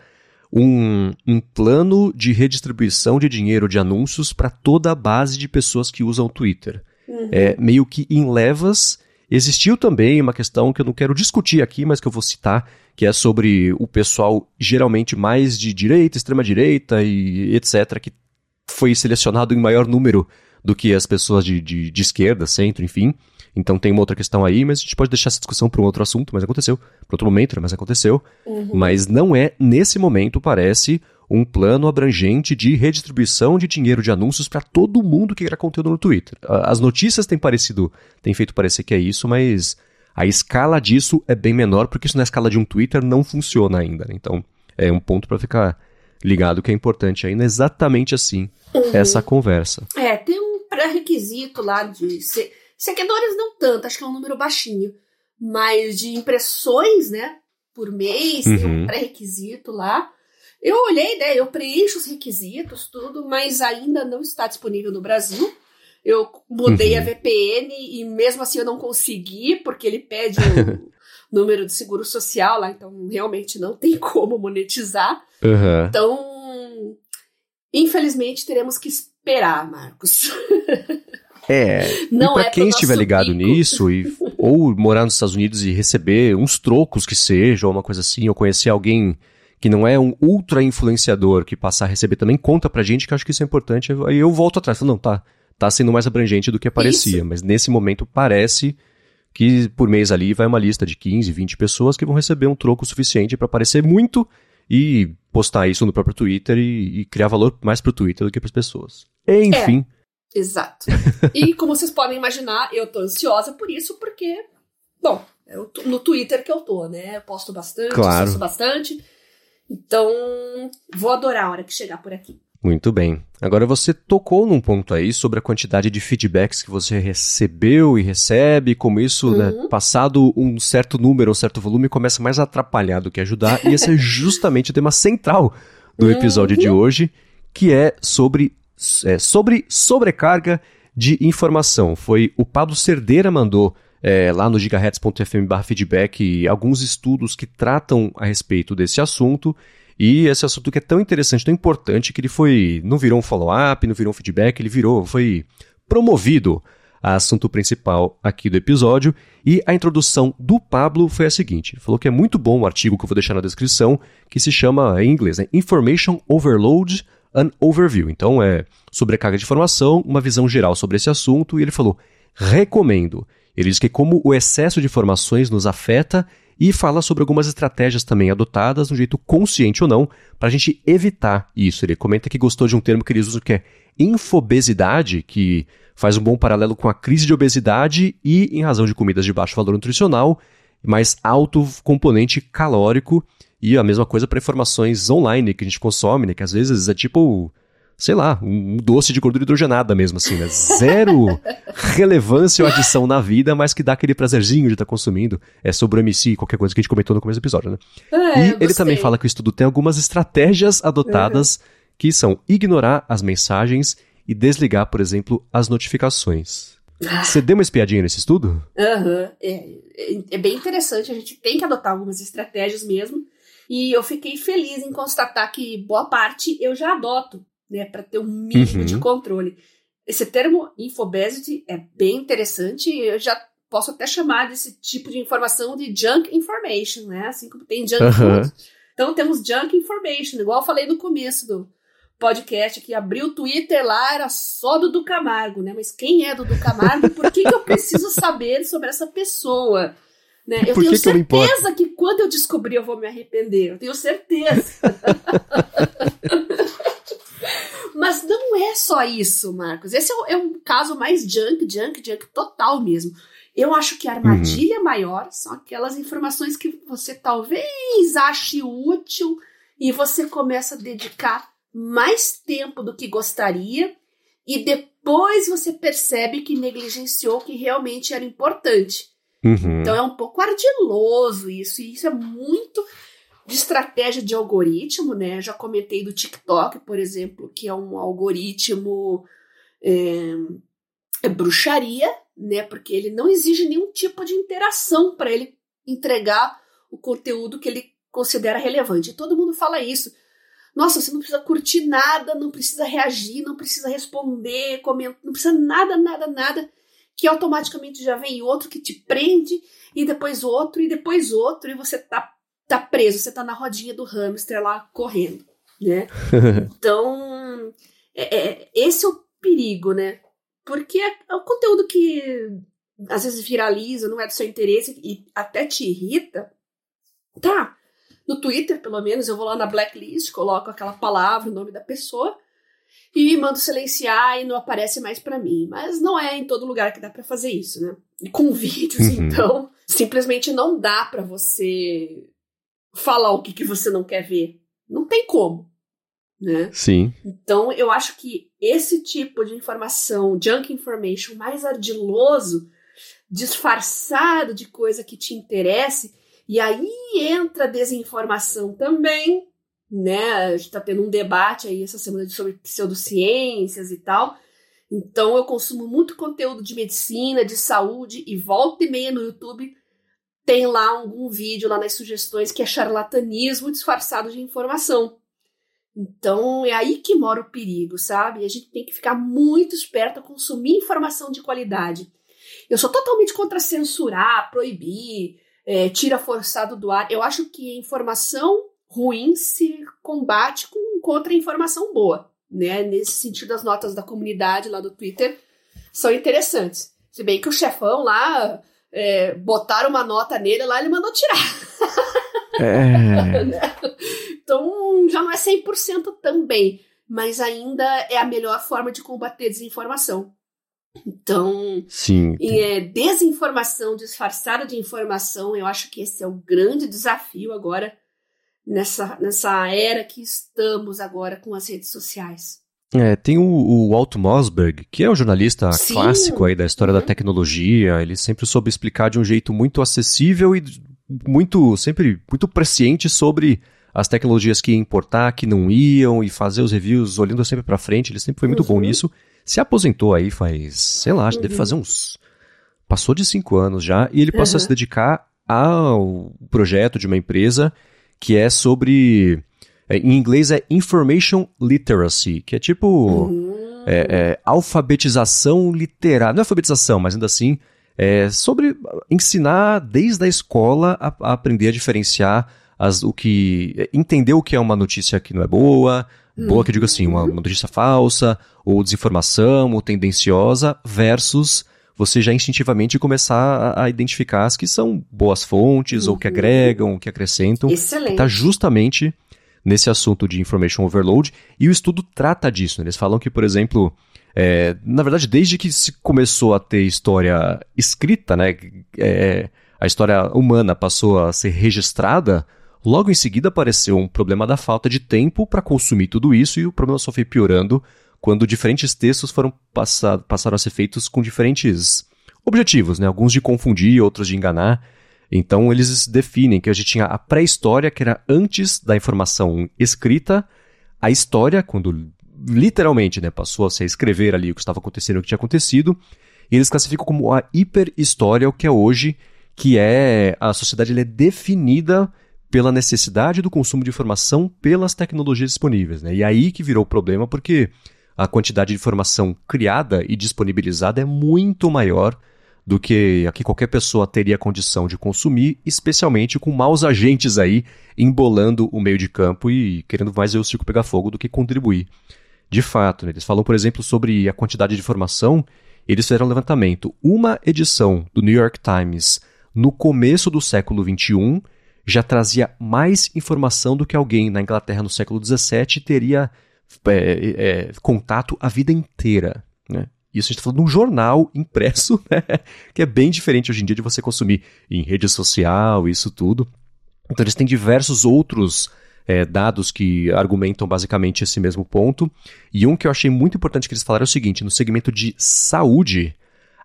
A: um, um plano de redistribuição de dinheiro de anúncios para toda a base de pessoas que usam o Twitter uhum. é, meio que em levas. Existiu também uma questão que eu não quero discutir aqui, mas que eu vou citar, que é sobre o pessoal geralmente mais de direita, extrema-direita e etc., que foi selecionado em maior número do que as pessoas de, de, de esquerda, centro, enfim. Então tem uma outra questão aí, mas a gente pode deixar essa discussão para um outro assunto, mas aconteceu. Para outro momento, mas aconteceu. Uhum. Mas não é, nesse momento, parece, um plano abrangente de redistribuição de dinheiro de anúncios para todo mundo que cria conteúdo no Twitter. As notícias têm parecido, têm feito parecer que é isso, mas a escala disso é bem menor, porque isso na escala de um Twitter não funciona ainda. Né? Então, é um ponto para ficar ligado que é importante ainda, exatamente assim, uhum. essa conversa.
B: É, tem um pré-requisito lá de se... seguidores não tanto, acho que é um número baixinho, mas de impressões, né, por mês, uhum. tem um uhum. pré-requisito lá. Eu olhei, né? Eu preencho os requisitos, tudo, mas ainda não está disponível no Brasil. Eu mudei uhum. a VPN e mesmo assim eu não consegui, porque ele pede o número de seguro social lá, então realmente não tem como monetizar.
A: Uhum.
B: Então, infelizmente, teremos que esperar, Marcos.
A: É, não e pra é quem estiver ligado nisso, e, ou morar nos Estados Unidos e receber uns trocos que seja, ou uma coisa assim, ou conhecer alguém que não é um ultra influenciador que passar a receber também, conta pra gente que eu acho que isso é importante. Aí eu volto atrás, falo, não, tá, tá sendo mais abrangente do que parecia, isso. mas nesse momento parece que por mês ali vai uma lista de 15, 20 pessoas que vão receber um troco suficiente para aparecer muito e postar isso no próprio Twitter e, e criar valor mais pro Twitter do que para as pessoas. Enfim.
B: É, exato. e como vocês podem imaginar, eu tô ansiosa por isso porque, bom, é no Twitter que eu tô, né? Eu posto bastante,
A: claro.
B: bastante. Então, vou adorar a hora que chegar por aqui.
A: Muito bem. Agora você tocou num ponto aí sobre a quantidade de feedbacks que você recebeu e recebe, como isso, né, uhum. né, passado um certo número, um certo volume, começa mais a atrapalhar do que ajudar. e esse é justamente o tema central do episódio uhum. de hoje, que é sobre, é, sobre sobrecarga de informação. Foi o Pablo Cerdeira mandou é, lá no gigahertz.fm feedback alguns estudos que tratam a respeito desse assunto. E esse assunto que é tão interessante, tão importante, que ele foi. não virou um follow-up, não virou um feedback, ele virou, foi promovido a assunto principal aqui do episódio. E a introdução do Pablo foi a seguinte: ele falou que é muito bom o artigo que eu vou deixar na descrição, que se chama em inglês, né, Information Overload and Overview. Então é sobrecarga de informação, uma visão geral sobre esse assunto, e ele falou: recomendo. Ele diz que como o excesso de informações nos afeta e fala sobre algumas estratégias também adotadas, de um jeito consciente ou não, para a gente evitar isso. Ele comenta que gostou de um termo que eles usam que é infobesidade, que faz um bom paralelo com a crise de obesidade e, em razão de comidas de baixo valor nutricional, mais alto componente calórico, E a mesma coisa para informações online que a gente consome, né? Que às vezes é tipo, sei lá, um doce de gordura hidrogenada mesmo, assim, né? Zero relevância ou adição na vida, mas que dá aquele prazerzinho de estar tá consumindo. É sobre o MC, qualquer coisa que a gente comentou no começo do episódio, né?
B: É,
A: e ele também fala que o estudo tem algumas estratégias adotadas uhum. que são ignorar as mensagens e desligar, por exemplo, as notificações. Ah. Você deu uma espiadinha nesse estudo?
B: Aham. Uhum. É, é, é bem interessante, a gente tem que adotar algumas estratégias mesmo. E eu fiquei feliz em constatar que boa parte eu já adoto, né, para ter um mínimo uhum. de controle. Esse termo infobesity é bem interessante, eu já posso até chamar desse tipo de informação de junk information, né? Assim como tem junk uhum. food. Então temos junk information, igual eu falei no começo do podcast que abriu o Twitter lá, era só do Dudu Camargo, né? Mas quem é Dudu Camargo? Por que, que eu preciso saber sobre essa pessoa? Né? Eu
A: Por
B: tenho
A: que
B: certeza que, que quando eu descobrir eu vou me arrepender. Eu tenho certeza. Mas não é só isso, Marcos. Esse é, é, um caso mais junk, junk, junk total mesmo. Eu acho que a armadilha uhum. maior são aquelas informações que você talvez ache útil e você começa a dedicar mais tempo do que gostaria e depois você percebe que negligenciou o que realmente era importante.
A: Uhum.
B: Então é um pouco ardiloso isso, e isso é muito de estratégia de algoritmo, né? Já comentei do TikTok, por exemplo, que é um algoritmo é, é bruxaria, né? Porque ele não exige nenhum tipo de interação para ele entregar o conteúdo que ele considera relevante. E todo mundo fala isso. Nossa, você não precisa curtir nada, não precisa reagir, não precisa responder, comentar, não precisa nada, nada, nada que automaticamente já vem outro que te prende, e depois outro, e depois outro, e você tá, tá preso, você tá na rodinha do hamster lá correndo, né? então, é, é, esse é o perigo, né? Porque é, é o conteúdo que às vezes viraliza, não é do seu interesse e até te irrita, tá? No Twitter, pelo menos, eu vou lá na blacklist, coloco aquela palavra, o nome da pessoa, e mando silenciar e não aparece mais para mim. Mas não é em todo lugar que dá para fazer isso, né? E com vídeos, uhum. então, simplesmente não dá para você falar o que, que você não quer ver. Não tem como, né?
A: Sim.
B: Então, eu acho que esse tipo de informação, junk information, mais ardiloso, disfarçado de coisa que te interesse, e aí entra desinformação também, né? A gente tá tendo um debate aí essa semana sobre pseudociências e tal. Então eu consumo muito conteúdo de medicina, de saúde e volta e meia no YouTube tem lá algum vídeo lá nas sugestões que é charlatanismo disfarçado de informação. Então é aí que mora o perigo, sabe? A gente tem que ficar muito esperto a consumir informação de qualidade. Eu sou totalmente contra censurar, proibir, é, tira forçado do ar. Eu acho que informação ruim se combate com contra-informação boa, né? Nesse sentido, as notas da comunidade lá do Twitter são interessantes. Se bem que o chefão lá é, botaram uma nota nele lá, ele mandou tirar.
A: É.
B: Então já não é 100% também, mas ainda é a melhor forma de combater desinformação. Então,
A: Sim.
B: é, desinformação disfarçada de informação, eu acho que esse é o grande desafio agora nessa, nessa era que estamos agora com as redes sociais.
A: É, tem o, o Walt Mossberg, que é um jornalista Sim. clássico aí da história uhum. da tecnologia. Ele sempre soube explicar de um jeito muito acessível e muito, sempre muito presciente sobre as tecnologias que iam importar, que não iam, e fazer os reviews olhando sempre para frente. Ele sempre foi muito uhum. bom nisso. Se aposentou aí faz, sei lá, uhum. deve fazer uns. Passou de cinco anos já, e ele passou a se dedicar ao projeto de uma empresa que é sobre. É, em inglês é Information Literacy, que é tipo. Uhum. É, é, alfabetização literária. Não é alfabetização, mas ainda assim. É sobre ensinar desde a escola a, a aprender a diferenciar as, o que. entender o que é uma notícia que não é boa, boa que eu digo assim, uma, uma notícia falsa, ou desinformação, ou tendenciosa, versus você já instintivamente começar a, a identificar as que são boas fontes, uhum. ou que uhum. agregam, ou que acrescentam.
B: Excelente.
A: Está justamente nesse assunto de information overload, e o estudo trata disso. Né? Eles falam que, por exemplo, é, na verdade, desde que se começou a ter história escrita, né, é, a história humana passou a ser registrada, Logo em seguida apareceu um problema da falta de tempo para consumir tudo isso e o problema só foi piorando quando diferentes textos foram passar, passaram a ser feitos com diferentes objetivos, né? Alguns de confundir, outros de enganar. Então eles definem que a gente tinha a pré-história, que era antes da informação escrita, a história, quando literalmente né, passou a se escrever ali o que estava acontecendo, o que tinha acontecido, e eles classificam como a hiperhistória, o que é hoje, que é a sociedade é definida pela necessidade do consumo de informação pelas tecnologias disponíveis. Né? E aí que virou o problema, porque a quantidade de informação criada e disponibilizada é muito maior do que a que qualquer pessoa teria condição de consumir, especialmente com maus agentes aí embolando o meio de campo e querendo mais ver o circo pegar fogo do que contribuir. De fato, né? eles falam, por exemplo, sobre a quantidade de informação. Eles fizeram um levantamento. Uma edição do New York Times no começo do século XXI já trazia mais informação do que alguém na Inglaterra no século XVII teria é, é, contato a vida inteira. Né? Isso a gente está falando de um jornal impresso, né? que é bem diferente hoje em dia de você consumir em rede social, isso tudo. Então eles têm diversos outros é, dados que argumentam basicamente esse mesmo ponto. E um que eu achei muito importante que eles falaram é o seguinte: no segmento de saúde,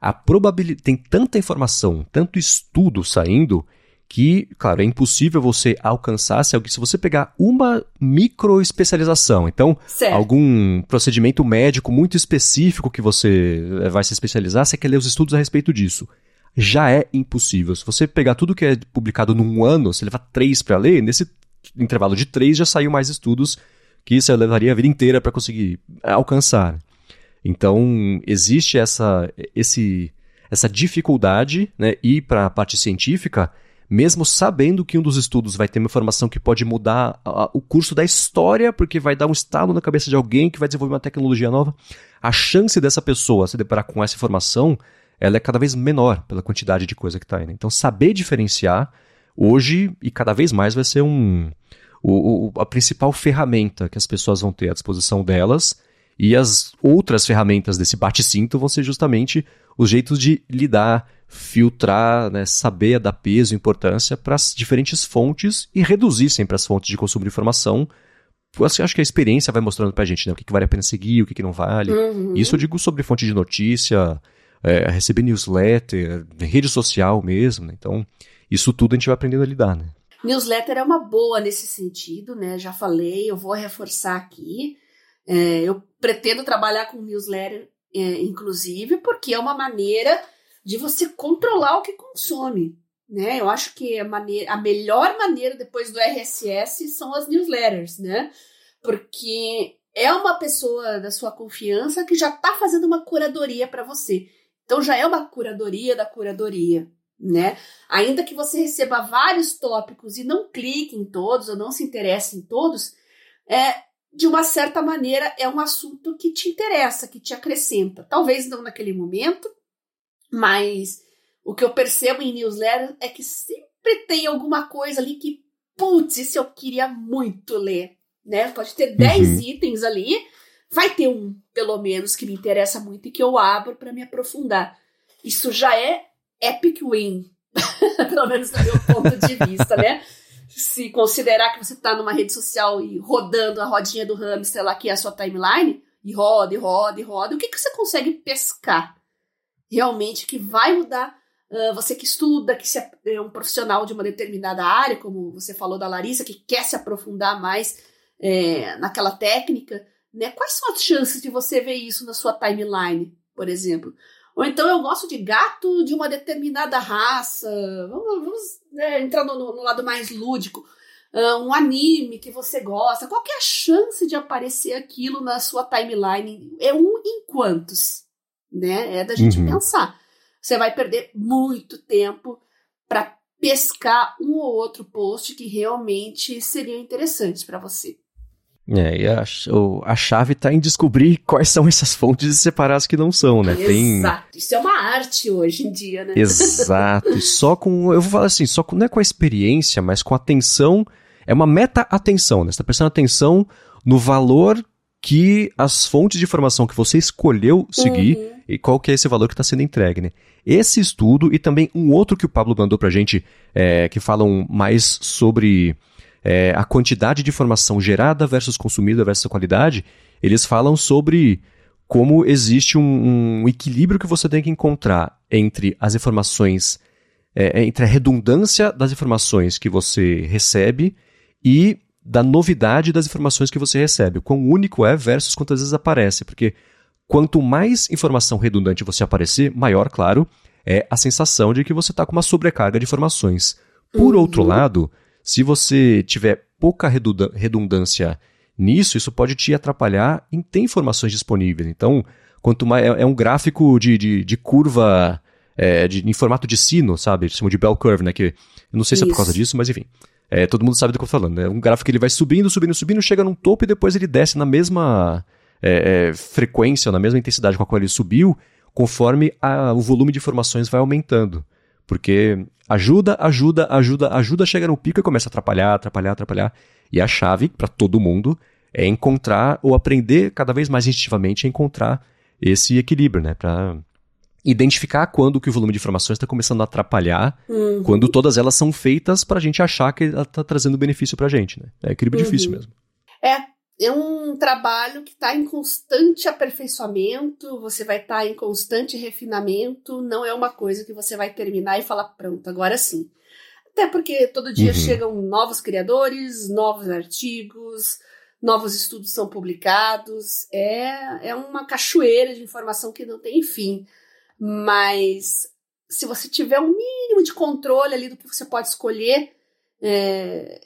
A: a probabilidade tem tanta informação, tanto estudo saindo que, claro, é impossível você alcançar se, se você pegar uma micro especialização. Então, certo. algum procedimento médico muito específico que você eh, vai se especializar, você quer ler os estudos a respeito disso. Já é impossível. Se você pegar tudo que é publicado num ano, você leva três para ler, nesse intervalo de três já saiu mais estudos que você levaria a vida inteira para conseguir alcançar. Então, existe essa, esse, essa dificuldade, né? E para a parte científica, mesmo sabendo que um dos estudos vai ter uma informação que pode mudar a, o curso da história, porque vai dar um estalo na cabeça de alguém que vai desenvolver uma tecnologia nova, a chance dessa pessoa se deparar com essa informação ela é cada vez menor pela quantidade de coisa que está aí. Né? Então, saber diferenciar hoje e cada vez mais vai ser um, o, o, a principal ferramenta que as pessoas vão ter à disposição delas. E as outras ferramentas desse bate-cinto vão ser justamente os jeitos de lidar filtrar, né, saber dar peso e importância para as diferentes fontes e reduzir sempre as fontes de consumo de informação. Acho que a experiência vai mostrando para a gente né, o que, que, vale a pena seguir, o que, que não vale. Uhum. Isso eu digo sobre fonte de notícia, é, receber newsletter, rede social mesmo. Né? Então, isso tudo a gente vai aprendendo a lidar. Né?
B: Newsletter é uma boa nesse sentido, né? Já falei, eu vou reforçar aqui. É, eu pretendo trabalhar com newsletter, é, inclusive, porque é uma maneira de você controlar o que consome. Né? Eu acho que a, maneira, a melhor maneira depois do RSS são as newsletters, né? Porque é uma pessoa da sua confiança que já está fazendo uma curadoria para você. Então já é uma curadoria da curadoria, né? Ainda que você receba vários tópicos e não clique em todos ou não se interesse em todos, é de uma certa maneira é um assunto que te interessa, que te acrescenta. Talvez não naquele momento, mas o que eu percebo em newsletter é que sempre tem alguma coisa ali que, putz, isso eu queria muito ler. Né? Pode ter 10 uhum. itens ali, vai ter um, pelo menos, que me interessa muito e que eu abro para me aprofundar. Isso já é epic win, pelo menos do meu ponto de vista, né? Se considerar que você está numa rede social e rodando a rodinha do hamster lá, que é a sua timeline, e roda, e roda, e roda, o que, que você consegue pescar? Realmente que vai mudar. Uh, você que estuda, que é um profissional de uma determinada área, como você falou da Larissa, que quer se aprofundar mais é, naquela técnica, né? Quais são as chances de você ver isso na sua timeline, por exemplo? Ou então eu gosto de gato de uma determinada raça. Vamos, vamos né, entrar no, no, lado mais lúdico. Uh, um anime que você gosta. Qual é a chance de aparecer aquilo na sua timeline? É um em quantos? Né? É da gente uhum. pensar. Você vai perder muito tempo para pescar um ou outro post que realmente seriam interessantes para você.
A: É, e a, a chave está em descobrir quais são essas fontes e separar as que não são, né?
B: Exato. Tem... Isso é uma arte hoje em dia, né?
A: Exato. Só com, eu vou falar assim, só com, não é com a experiência, mas com atenção, é uma meta-atenção, né? Você está prestando atenção no valor que as fontes de informação que você escolheu seguir uhum e qual que é esse valor que está sendo entregue, né? Esse estudo e também um outro que o Pablo mandou para a gente, é, que falam mais sobre é, a quantidade de informação gerada versus consumida versus qualidade, eles falam sobre como existe um, um equilíbrio que você tem que encontrar entre as informações, é, entre a redundância das informações que você recebe e da novidade das informações que você recebe. Quão único é versus quantas vezes aparece. Porque quanto mais informação redundante você aparecer, maior, claro, é a sensação de que você está com uma sobrecarga de informações. Por uhum. outro lado, se você tiver pouca redundância nisso, isso pode te atrapalhar em ter informações disponíveis. Então, quanto mais. É, é um gráfico de, de, de curva. É, de, em formato de sino, sabe? Chamam de bell curve, né? Que eu não sei se é por causa disso, mas enfim. É, todo mundo sabe do que eu tô falando, né? Um gráfico que ele vai subindo, subindo, subindo, chega num topo e depois ele desce na mesma é, é, frequência, na mesma intensidade com a qual ele subiu, conforme a, o volume de informações vai aumentando. Porque ajuda, ajuda, ajuda, ajuda, chega no pico e começa a atrapalhar, atrapalhar, atrapalhar. E a chave para todo mundo é encontrar ou aprender cada vez mais instintivamente a encontrar esse equilíbrio, né? Para identificar quando que o volume de informações está começando a atrapalhar, uhum. quando todas elas são feitas para a gente achar que ela está trazendo benefício para a gente. Né? É equilíbrio uhum. difícil mesmo.
B: É, é um trabalho que está em constante aperfeiçoamento, você vai estar tá em constante refinamento, não é uma coisa que você vai terminar e falar, pronto, agora sim. Até porque todo dia uhum. chegam novos criadores, novos artigos, novos estudos são publicados, é, é uma cachoeira de informação que não tem fim. Mas se você tiver um mínimo de controle ali do que você pode escolher, é,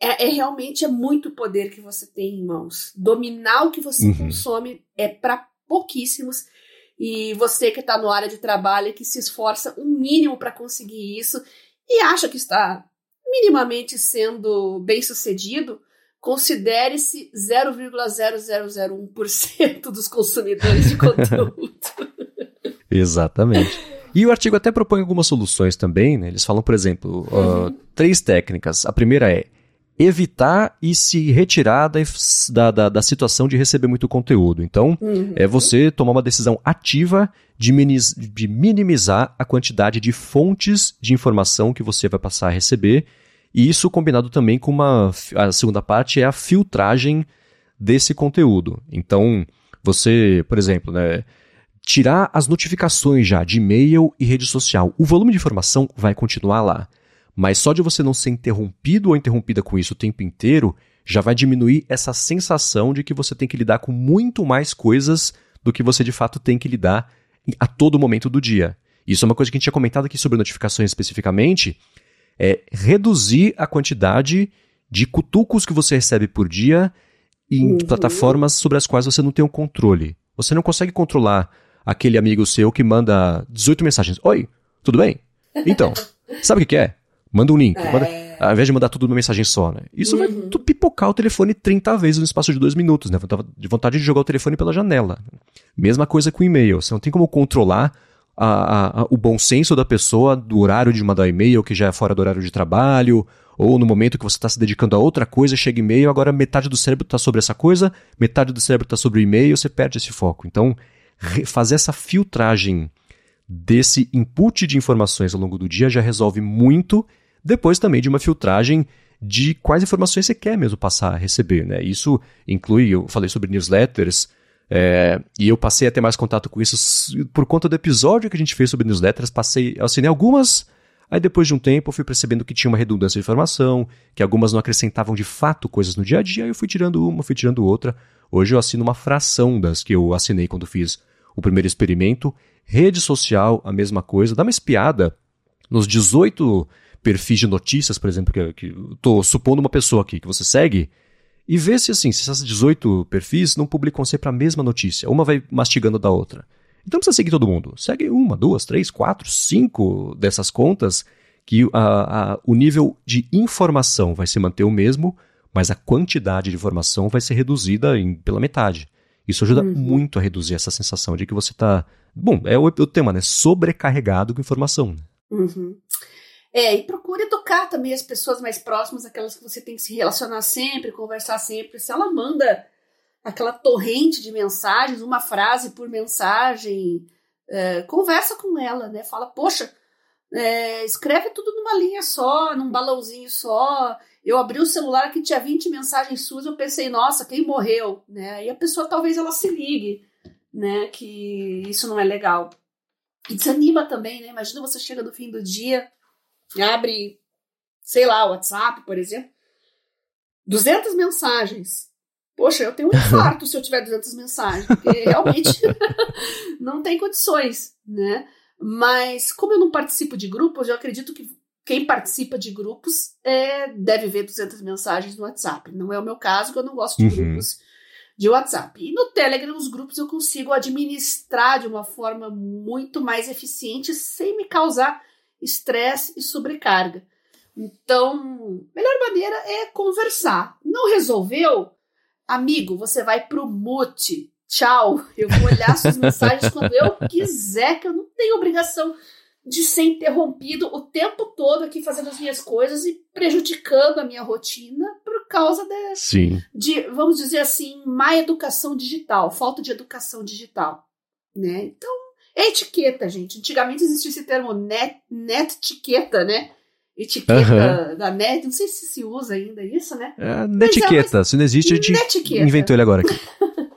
B: é, é realmente é muito poder que você tem em mãos. Dominar o que você uhum. consome é para pouquíssimos. E você que está no área de trabalho que se esforça um mínimo para conseguir isso e acha que está minimamente sendo bem sucedido, considere-se 0,0001% dos consumidores de conteúdo.
A: Exatamente. E o artigo até propõe algumas soluções também, né? Eles falam, por exemplo, uhum. uh, três técnicas. A primeira é evitar e se retirar da, da, da situação de receber muito conteúdo. Então, uhum. é você tomar uma decisão ativa de, minimiz, de minimizar a quantidade de fontes de informação que você vai passar a receber. E isso combinado também com uma. A segunda parte é a filtragem desse conteúdo. Então, você, por exemplo, né? tirar as notificações já de e-mail e rede social. O volume de informação vai continuar lá. Mas só de você não ser interrompido ou interrompida com isso o tempo inteiro, já vai diminuir essa sensação de que você tem que lidar com muito mais coisas do que você de fato tem que lidar a todo momento do dia. Isso é uma coisa que a gente tinha comentado aqui sobre notificações especificamente, é reduzir a quantidade de cutucos que você recebe por dia em uhum. plataformas sobre as quais você não tem o um controle. Você não consegue controlar aquele amigo seu que manda 18 mensagens. Oi, tudo bem? Então, sabe o que, é? Manda um link. É... Manda, ao invés de mandar tudo numa mensagem só, né? Isso uhum. vai tu pipocar o telefone 30 vezes no espaço de dois minutos, né? De vontade de jogar o telefone pela janela. Mesma coisa com e-mail. Você não tem como controlar a, a, a, o bom senso da pessoa do horário de mandar e-mail, que já é fora do horário de trabalho, ou no momento que você está se dedicando a outra coisa, chega e-mail, agora metade do cérebro está sobre essa coisa, metade do cérebro está sobre o e-mail, você perde esse foco. Então, fazer essa filtragem desse input de informações ao longo do dia já resolve muito, depois também de uma filtragem de quais informações você quer mesmo passar a receber. Né? Isso inclui, eu falei sobre newsletters, é, e eu passei a ter mais contato com isso por conta do episódio que a gente fez sobre newsletters, passei, assinei algumas, aí depois de um tempo eu fui percebendo que tinha uma redundância de informação, que algumas não acrescentavam de fato coisas no dia a dia, aí eu fui tirando uma, fui tirando outra. Hoje eu assino uma fração das que eu assinei quando fiz o primeiro experimento. Rede social, a mesma coisa. Dá uma espiada nos 18 perfis de notícias, por exemplo, que, que estou supondo uma pessoa aqui que você segue, e vê se assim, se essas 18 perfis não publicam sempre a mesma notícia. Uma vai mastigando da outra. Então não precisa seguir todo mundo. Segue uma, duas, três, quatro, cinco dessas contas que a, a, o nível de informação vai se manter o mesmo, mas a quantidade de informação vai ser reduzida em, pela metade. Isso ajuda uhum. muito a reduzir essa sensação de que você está. Bom, é o, o, tema, né? Sobrecarregado com informação. Né?
B: Uhum. É, e procure educar também as pessoas mais próximas, aquelas que você tem que se relacionar sempre, conversar sempre. Se ela manda aquela torrente de mensagens, uma frase por mensagem, é, conversa com ela, né? Fala, poxa, é, escreve tudo numa linha só, num balãozinho só. Eu abri o celular que tinha 20 mensagens suas, eu pensei, nossa, quem morreu? Né? E a pessoa talvez ela se ligue, né? Que isso não é legal. E desanima também, né? Imagina você chega no fim do dia, abre, sei lá, o WhatsApp, por exemplo, 200 mensagens. Poxa, eu tenho um infarto se eu tiver 200 mensagens, porque realmente não tem condições, né? Mas como eu não participo de grupos, eu acredito que quem participa de grupos é, deve ver 200 mensagens no WhatsApp. Não é o meu caso, porque eu não gosto de uhum. grupos de WhatsApp. E no Telegram, os grupos eu consigo administrar de uma forma muito mais eficiente, sem me causar estresse e sobrecarga. Então, melhor maneira é conversar. Não resolveu? Amigo, você vai pro mute. Tchau. Eu vou olhar suas mensagens quando eu quiser, que eu não tenho obrigação de ser interrompido o tempo todo aqui fazendo as minhas coisas e prejudicando a minha rotina por causa de,
A: Sim.
B: de vamos dizer assim, má educação digital, falta de educação digital, né? Então, é etiqueta, gente. Antigamente existia esse termo net, net etiqueta, né? etiqueta da net, não sei se se usa ainda isso, né?
A: É, netiqueta, é, se não existe, a gente netiqueta. inventou ele agora aqui.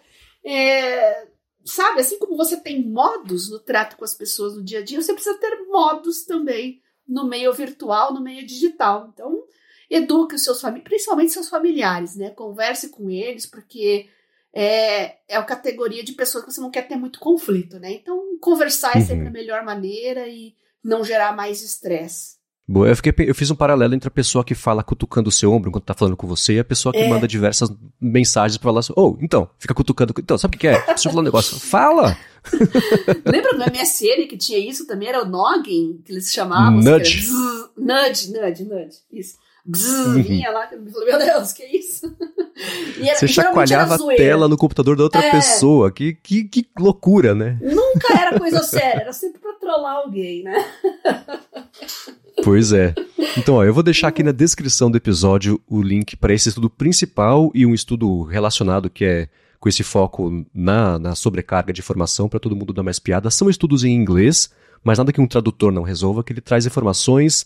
B: é, sabe, assim como você tem modos no trato com as pessoas no dia a dia, você precisa ter modos também no meio virtual, no meio digital. Então, eduque os seus familiares, principalmente seus familiares, né? Converse com eles, porque é, é a categoria de pessoas que você não quer ter muito conflito, né? Então, conversar é sempre uhum. a melhor maneira e não gerar mais estresse.
A: Boa, eu, fiquei, eu fiz um paralelo entre a pessoa que fala cutucando o seu ombro enquanto tá falando com você e a pessoa que é. manda diversas mensagens pra falar assim, oh, então, fica cutucando, então, sabe o que, é? Preciso falar um negócio. Fala!
B: Lembra do MSN que tinha isso também? Era o noggin, que eles chamavam.
A: Nudge.
B: Assim, nudge, nudge, nudge, isso. Bzz, uhum. vinha lá, eu falei, meu Deus, que isso?
A: Era, Você chacoalhava a tela no computador da outra é. pessoa, que, que, que loucura, né?
B: Nunca era coisa séria, era sempre pra trollar alguém, né?
A: Pois é. Então, ó, eu vou deixar aqui na descrição do episódio o link para esse estudo principal e um estudo relacionado que é com esse foco na, na sobrecarga de informação para todo mundo dar mais piada. São estudos em inglês, mas nada que um tradutor não resolva, que ele traz informações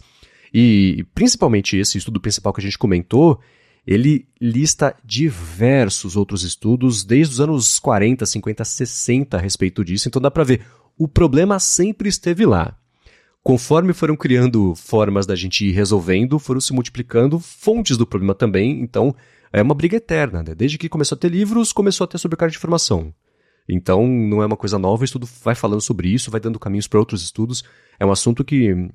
A: e principalmente esse estudo principal que a gente comentou, ele lista diversos outros estudos desde os anos 40, 50, 60 a respeito disso. Então dá para ver, o problema sempre esteve lá. Conforme foram criando formas da gente ir resolvendo, foram se multiplicando fontes do problema também, então é uma briga eterna. Né? Desde que começou a ter livros, começou a ter sobrecarga de informação. Então não é uma coisa nova, o estudo vai falando sobre isso, vai dando caminhos para outros estudos. É um assunto que,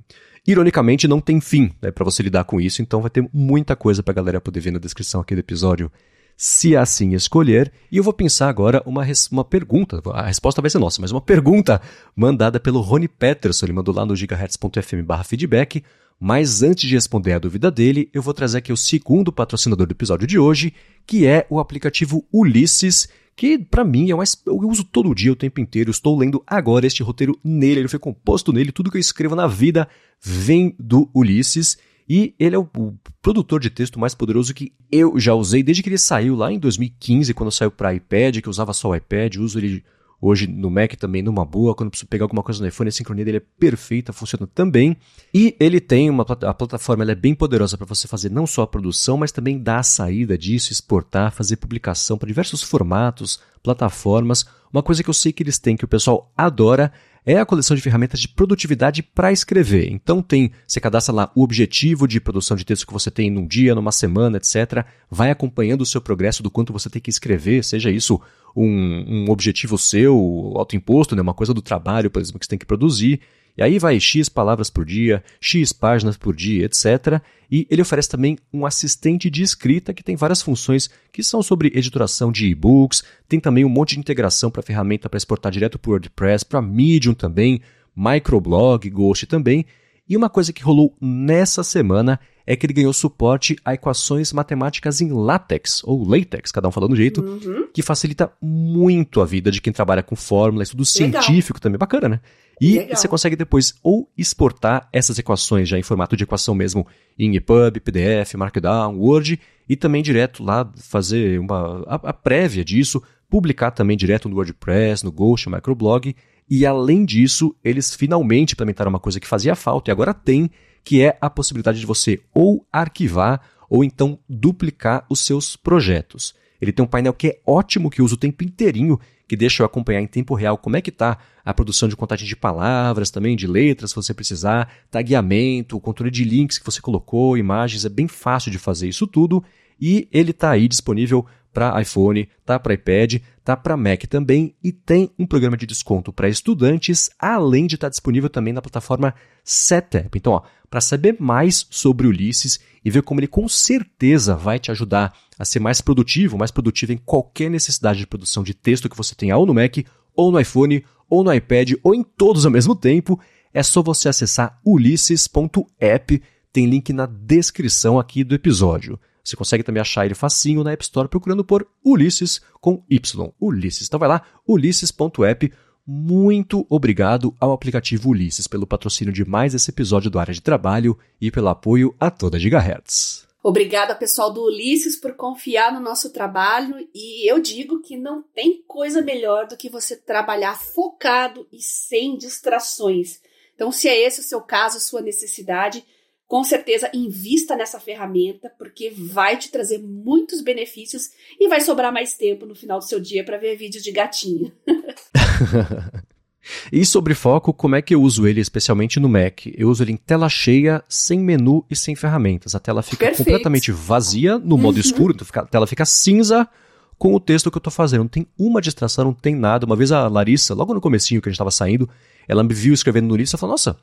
A: ironicamente, não tem fim né, para você lidar com isso, então vai ter muita coisa para a galera poder ver na descrição aqui do episódio se assim escolher. E eu vou pensar agora uma, uma pergunta, a resposta vai ser nossa, mas uma pergunta mandada pelo Rony Peterson, ele mandou lá no gigahertz.fm feedback. Mas antes de responder a dúvida dele, eu vou trazer aqui o segundo patrocinador do episódio de hoje, que é o aplicativo Ulisses, que para mim é mais eu uso todo dia, o tempo inteiro. estou lendo agora este roteiro nele, ele foi composto nele, tudo que eu escrevo na vida vem do Ulisses. E ele é o, o, produtor de texto mais poderoso que eu já usei desde que ele saiu lá em 2015, quando saiu para iPad, que eu usava só o iPad, uso ele hoje no Mac também numa boa, quando preciso pegar alguma coisa no iPhone, a sincronia dele é perfeita, funciona também. E ele tem uma a plataforma, ela é bem poderosa para você fazer não só a produção, mas também dar a saída disso, exportar, fazer publicação para diversos formatos, plataformas. Uma coisa que eu sei que eles têm que o pessoal adora é a coleção de ferramentas de produtividade para escrever. Então tem, você cadastra lá o objetivo de produção de texto que você tem num dia, numa semana, etc. Vai acompanhando o seu progresso do quanto você tem que escrever, seja isso um, um objetivo seu, autoimposto, né, uma coisa do trabalho, por exemplo, que você tem que produzir. E aí vai X palavras por dia, X páginas por dia, etc. E ele oferece também um assistente de escrita que tem várias funções que são sobre editoração de e-books, tem também um monte de integração para ferramenta para exportar direto para WordPress, para Medium também, microblog, Ghost também. E uma coisa que rolou nessa semana é que ele ganhou suporte a equações matemáticas em LaTeX, ou LaTeX, cada um falando do jeito, uhum. que facilita muito a vida de quem trabalha com fórmula, estudo Legal. científico também, bacana, né? E Legal. você consegue depois ou exportar essas equações já em formato de equação mesmo em EPUB, PDF, Markdown, Word, e também direto lá fazer uma, a, a prévia disso, publicar também direto no WordPress, no Ghost, Microblog, E além disso, eles finalmente implementaram uma coisa que fazia falta e agora tem, que é a possibilidade de você ou arquivar ou então duplicar os seus projetos. Ele tem um painel que é ótimo, que usa o tempo inteirinho, que deixa eu acompanhar em tempo real como é que está a produção de contagem de palavras, também de letras, se você precisar, tagueamento, controle de links que você colocou, imagens, é bem fácil de fazer isso tudo. E ele está aí disponível para iPhone, tá para iPad, tá para Mac também e tem um programa de desconto para estudantes, além de estar tá disponível também na plataforma Setup. Então, para saber mais sobre Ulisses e ver como ele com certeza vai te ajudar a ser mais produtivo, mais produtivo em qualquer necessidade de produção de texto que você tenha ou no Mac, ou no iPhone, ou no iPad, ou em todos ao mesmo tempo, é só você acessar ulisses.app, tem link na descrição aqui do episódio. Você consegue também achar ele facinho na App Store procurando por Ulisses com Y. Ulisses. Então vai lá, ulisses.app. Muito obrigado ao aplicativo Ulisses pelo patrocínio de mais esse episódio do Área de Trabalho e pelo apoio a toda Gigahertz.
B: Obrigada, pessoal do Ulisses, por confiar no nosso trabalho. E eu digo que não tem coisa melhor do que você trabalhar focado e sem distrações. Então, se é esse o seu caso, sua necessidade, com certeza invista nessa ferramenta, porque vai te trazer muitos benefícios e vai sobrar mais tempo no final do seu dia para ver vídeos de gatinho.
A: e sobre foco, como é que eu uso ele, especialmente no Mac? Eu uso ele em tela cheia, sem menu e sem ferramentas. A tela fica Perfeito. completamente vazia no modo uhum. escuro, então a tela fica cinza com o texto que eu estou fazendo. Não tem uma distração, não tem nada. Uma vez a Larissa, logo no comecinho que a gente estava saindo, ela me viu escrevendo no livro e falou, nossa,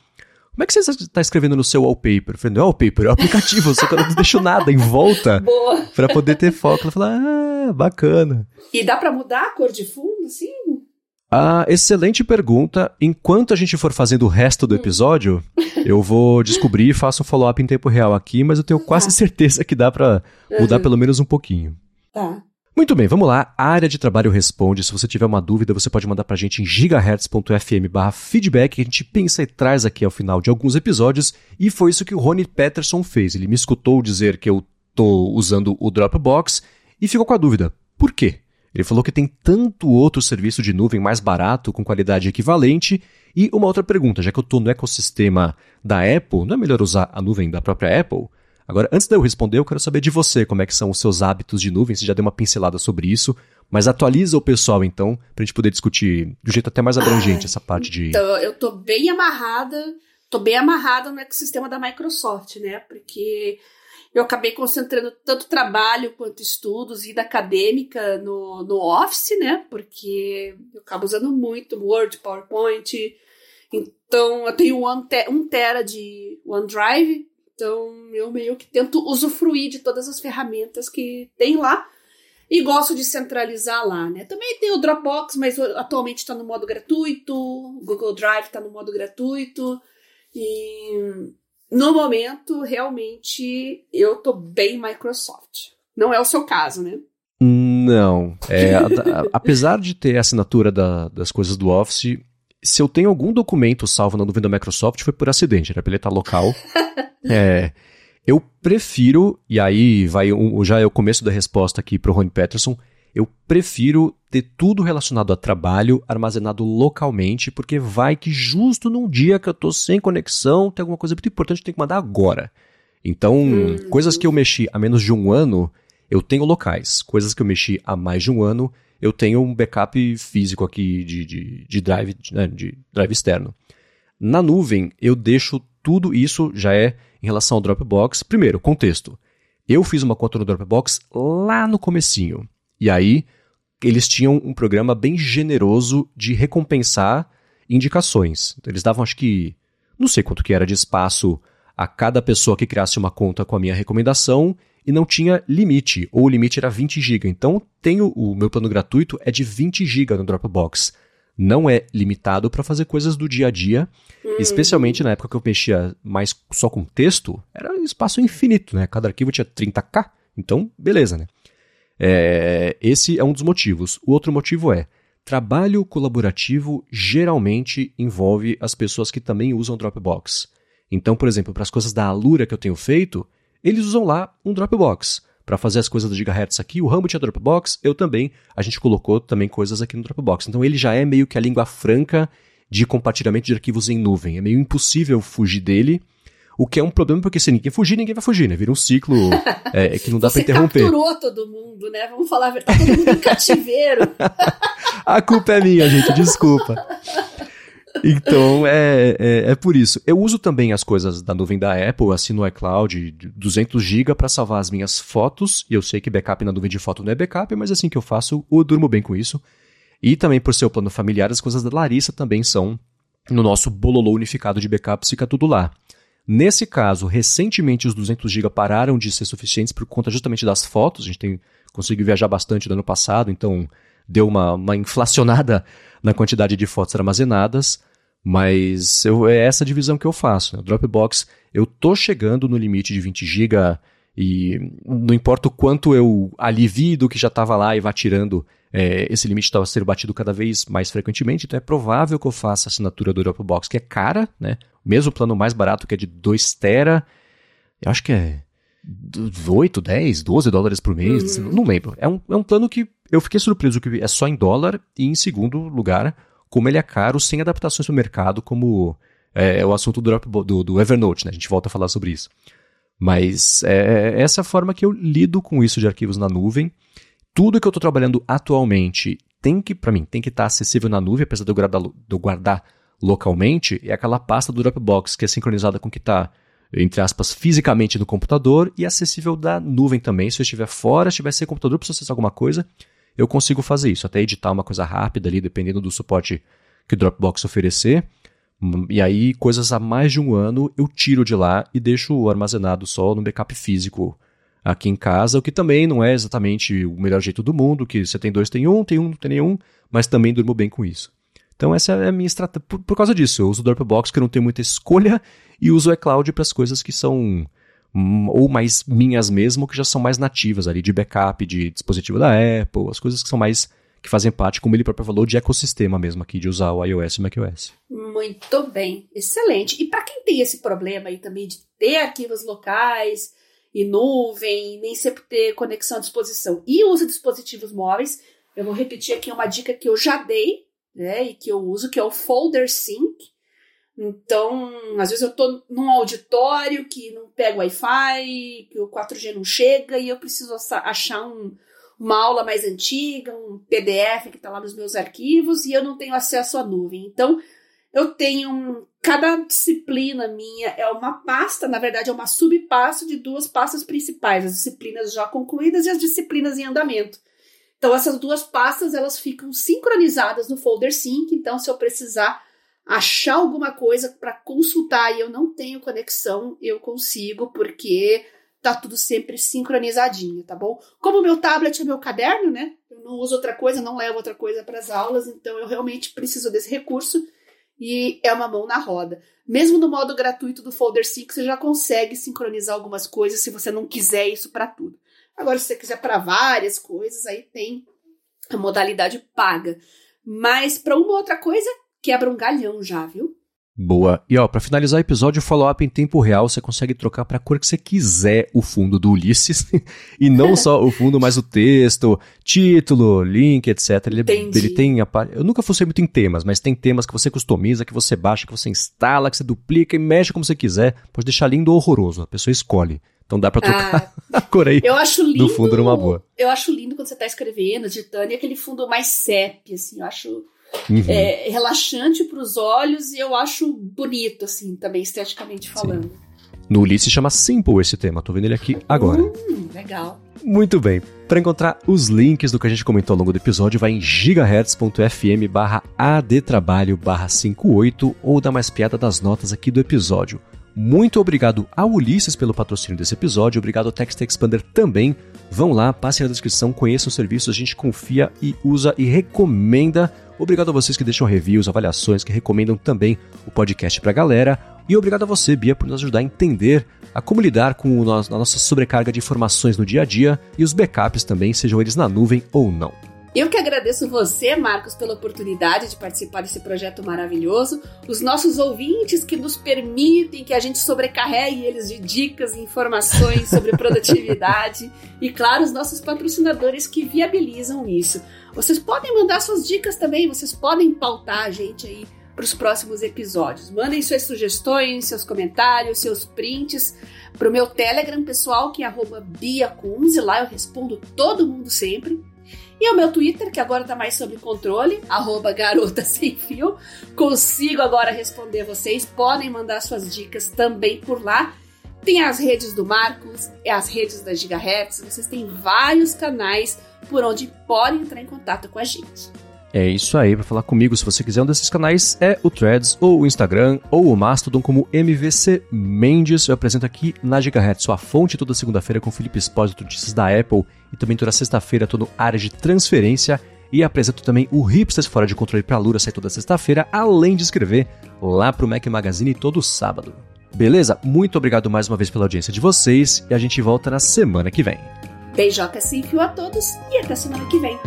A: como é que você está escrevendo no seu wallpaper? Eu falei, não é wallpaper, é o aplicativo, só que eu não deixo nada em volta para poder ter foco. Ela falou, ah, bacana.
B: E dá para mudar a cor de fundo, assim?
A: Ah, excelente pergunta. Enquanto a gente for fazendo o resto do hum. episódio, eu vou descobrir e faço um follow-up em tempo real aqui, mas eu tenho quase tá. certeza que dá para mudar uhum. pelo menos um pouquinho.
B: Tá.
A: Muito bem, vamos lá. A área de trabalho responde. Se você tiver uma dúvida, você pode mandar para a gente em gigahertz.fm feedback, que a gente pensa e traz aqui ao final de alguns episódios. E foi isso que o Rony Peterson fez. Ele me escutou dizer que eu estou usando o Dropbox e ficou com a dúvida. Por quê? Ele falou que tem tanto outro serviço de nuvem mais barato, com qualidade equivalente. E uma outra pergunta, já que eu estou no ecossistema da Apple, não é melhor usar a nuvem da própria Apple? Agora, antes de eu responder, eu quero saber de você, como é que são os seus hábitos de nuvem, você já deu uma pincelada sobre isso, mas atualiza o pessoal, então, para a gente poder discutir de um jeito até mais abrangente essa parte de...
B: Então, eu tô bem amarrada, tô bem amarrada no ecossistema da Microsoft, né, porque eu acabei concentrando tanto trabalho quanto estudos, vida acadêmica no, no Office, né, porque eu acabo usando muito Word, PowerPoint, então eu tenho um, um tera de OneDrive, então, eu meio que tento usufruir de todas as ferramentas que tem lá e gosto de centralizar lá, né? Também tem o Dropbox, mas atualmente está no modo gratuito, o Google Drive está no modo gratuito e no momento, realmente, eu tô bem Microsoft. Não é o seu caso, né?
A: Não. É, a, a, apesar de ter a assinatura da, das coisas do Office, se eu tenho algum documento salvo na nuvem da Microsoft, foi por acidente, era pra ele estar local. é, eu prefiro, e aí vai um, já é o começo da resposta aqui pro Rony Peterson, eu prefiro ter tudo relacionado a trabalho armazenado localmente, porque vai que justo num dia que eu tô sem conexão, tem alguma coisa muito importante que eu tenho que mandar agora. Então, hum. coisas que eu mexi há menos de um ano, eu tenho locais. Coisas que eu mexi há mais de um ano, eu tenho um backup físico aqui de, de, de drive, né, de drive externo. Na nuvem, eu deixo tudo isso, já é em relação ao Dropbox. Primeiro, contexto. Eu fiz uma conta no Dropbox lá no comecinho. E aí, eles tinham um programa bem generoso de recompensar indicações. Então, eles davam, acho que, não sei quanto que era de espaço a cada pessoa que criasse uma conta com a minha recomendação e não tinha limite, ou o limite era 20 GB. Então, tenho o meu plano gratuito é de 20 GB no Dropbox. Não é limitado para fazer coisas do dia a dia, hum. especialmente na época que eu mexia mais só com texto, era um espaço infinito, né? Cada arquivo tinha 30k, então beleza, né? É, esse é um dos motivos. O outro motivo é trabalho colaborativo geralmente envolve as pessoas que também usam Dropbox. Então, por exemplo, para as coisas da Alura que eu tenho feito, eles usam lá um Dropbox. Para fazer as coisas do Gigahertz aqui, o Rambo tinha Dropbox, eu também. A gente colocou também coisas aqui no Dropbox. Então ele já é meio que a língua franca de compartilhamento de arquivos em nuvem. É meio impossível fugir dele. O que é um problema, porque se ninguém fugir, ninguém vai fugir, né? Vira um ciclo é, que não dá para interromper.
B: Você capturou todo mundo, né? Vamos falar a verdade. Tá todo mundo em cativeiro.
A: a culpa é minha, gente, desculpa. Então, é, é, é, por isso. Eu uso também as coisas da nuvem da Apple, assino o iCloud 200 GB para salvar as minhas fotos. E eu sei que backup na nuvem de foto não é backup, mas assim que eu faço, eu durmo bem com isso. E também por ser o plano familiar, as coisas da Larissa também são no nosso bololô unificado de backups, fica tudo lá. Nesse caso, recentemente os 200 GB pararam de ser suficientes por conta justamente das fotos. A gente tem conseguiu viajar bastante no ano passado, então deu uma, uma inflacionada na quantidade de fotos armazenadas. Mas eu, é essa divisão que eu faço. Né? O Dropbox, eu tô chegando no limite de 20 GB e não importa o quanto eu alivie do que já estava lá e vá tirando, é, esse limite está sendo batido cada vez mais frequentemente, então é provável que eu faça a assinatura do Dropbox, que é cara, né? Mesmo o plano mais barato, que é de 2 tera, eu acho que é 8, 10, 12 dólares por mês, uhum. não lembro. É um, é um plano que eu fiquei surpreso que é só em dólar e, em segundo lugar, como ele é caro sem adaptações para o mercado, como é, é, o assunto do, do, do, Evernote, né? A gente volta a falar sobre isso. Mas é, é essa forma que eu lido com isso de arquivos na nuvem. Tudo que eu estou trabalhando atualmente tem que, para mim, tem que estar tá acessível na nuvem, apesar de eu guardar, de eu guardar localmente, é aquela pasta do Dropbox que é sincronizada com o que está, entre aspas, fisicamente no computador e acessível da nuvem também. Se eu estiver fora, estiver sem computador, preciso acessar alguma coisa, eu consigo fazer isso, até editar uma coisa rápida ali, dependendo do suporte que o Dropbox oferecer. E aí, coisas há mais de um ano, eu tiro de lá e deixo armazenado só no backup físico aqui em casa, o que também não é exatamente o melhor jeito do mundo, que você tem dois, tem um, tem um, não tem nenhum, mas também durmo bem com isso. Então essa é a minha estratégia, por, por, causa disso, eu uso o Dropbox que não tenho muita escolha e uso o iCloud para as coisas que são Hum, ou mais minhas mesmo, que já são mais nativas ali, de backup, de dispositivo da Apple, as coisas que são mais que fazem parte, como ele próprio falou, de ecossistema mesmo aqui, de usar o iOS e o macOS.
B: Muito bem, excelente. E para quem tem esse problema aí também de ter arquivos locais e nuvem, nem sempre ter conexão à disposição e usa dispositivos móveis, eu vou repetir aqui uma dica que eu já dei, né, e que eu uso, que é o Folder Sync. Então, às vezes eu estou num auditório que não pega Wi-Fi, que o 4G não chega e eu preciso achar um, uma aula mais antiga, um PDF que está lá nos meus arquivos e eu não tenho acesso à nuvem. Então, eu tenho cada disciplina minha é uma pasta, na verdade é uma subpasta de duas pastas principais, as disciplinas já concluídas e as disciplinas em andamento. Então essas duas pastas elas ficam sincronizadas no folder sync, então se eu precisar achar alguma coisa para consultar e eu não tenho conexão, eu consigo, porque tá tudo sempre sincronizadinho, tá bom? Como meu tablet é meu caderno, né? Eu não uso outra coisa, não levo outra coisa para as aulas, então eu realmente preciso desse recurso e é uma mão na roda. Mesmo no modo gratuito do Folder Sync, você já consegue sincronizar algumas coisas se você não quiser isso para tudo. Agora, se você quiser para várias coisas, aí tem a modalidade paga. Mas para uma outra coisa, quebra um galhão já, viu?
A: Boa. E ó, para finalizar o episódio, o follow-up em tempo real, você consegue trocar para a cor que você quiser o fundo do Ulisses. e não só o fundo, mas o texto, título, link, etc. Ele, ele tem a Eu nunca fosse muito em temas, mas tem temas que você customiza, que você baixa, que você instala, que você duplica e mexe como você quiser. Pode deixar lindo ou horroroso, a pessoa escolhe. Então dá pra trocar ah, a cor aí
B: eu acho lindo,
A: do fundo numa boa.
B: Eu acho lindo quando você tá escrevendo, digitando, e aquele fundo mais sépia, assim, eu acho Uhum. É, relaxante para os olhos e eu acho bonito, assim, também esteticamente falando. Sim.
A: No Ulisses chama Simple esse tema, tô vendo ele aqui agora.
B: Hum, legal.
A: Muito bem. Para encontrar os links do que a gente comentou ao longo do episódio, vai em gigahertz.fm barra adtrabalho barra 58 ou dá mais piada das notas aqui do episódio. Muito obrigado ao Ulisses pelo patrocínio desse episódio, obrigado ao Text Expander também. Vão lá, passem na descrição, conheçam o serviço, a gente confia e usa e recomenda. Obrigado a vocês que deixam reviews, avaliações, que recomendam também o podcast pra galera. E obrigado a você, Bia, por nos ajudar a entender a como lidar com a nossa sobrecarga de informações no dia a dia e os backups também, sejam eles na nuvem ou não.
B: Eu que agradeço você, Marcos, pela oportunidade de participar desse projeto maravilhoso, os nossos ouvintes que nos permitem que a gente sobrecarregue eles de dicas e informações sobre produtividade e, claro, os nossos patrocinadores que viabilizam isso. Vocês podem mandar suas dicas também, vocês podem pautar a gente aí para os próximos episódios. Mandem suas sugestões, seus comentários, seus prints para o meu Telegram pessoal, que é BiaCunze, lá eu respondo todo mundo sempre. E o meu Twitter, que agora está mais sob controle, arroba garota sem fio. Consigo agora responder vocês. Podem mandar suas dicas também por lá. Tem as redes do Marcos, é as redes da Gigahertz. Vocês têm vários canais por onde podem entrar em contato com a gente.
A: É isso aí, para falar comigo, se você quiser um desses canais, é o Threads, ou o Instagram, ou o Mastodon como MVC Mendes. Eu apresento aqui na Gigahertz, sua fonte toda segunda-feira com Felipe Espósito, notícias da Apple, e também toda sexta-feira estou no área de transferência, e apresento também o Hipsters Fora de Controle para Lura, sai toda sexta-feira, além de escrever lá pro Mac Magazine todo sábado. Beleza? Muito obrigado mais uma vez pela audiência de vocês, e a gente volta na semana que vem.
B: Beijoca sem fio a todos, e até semana que vem.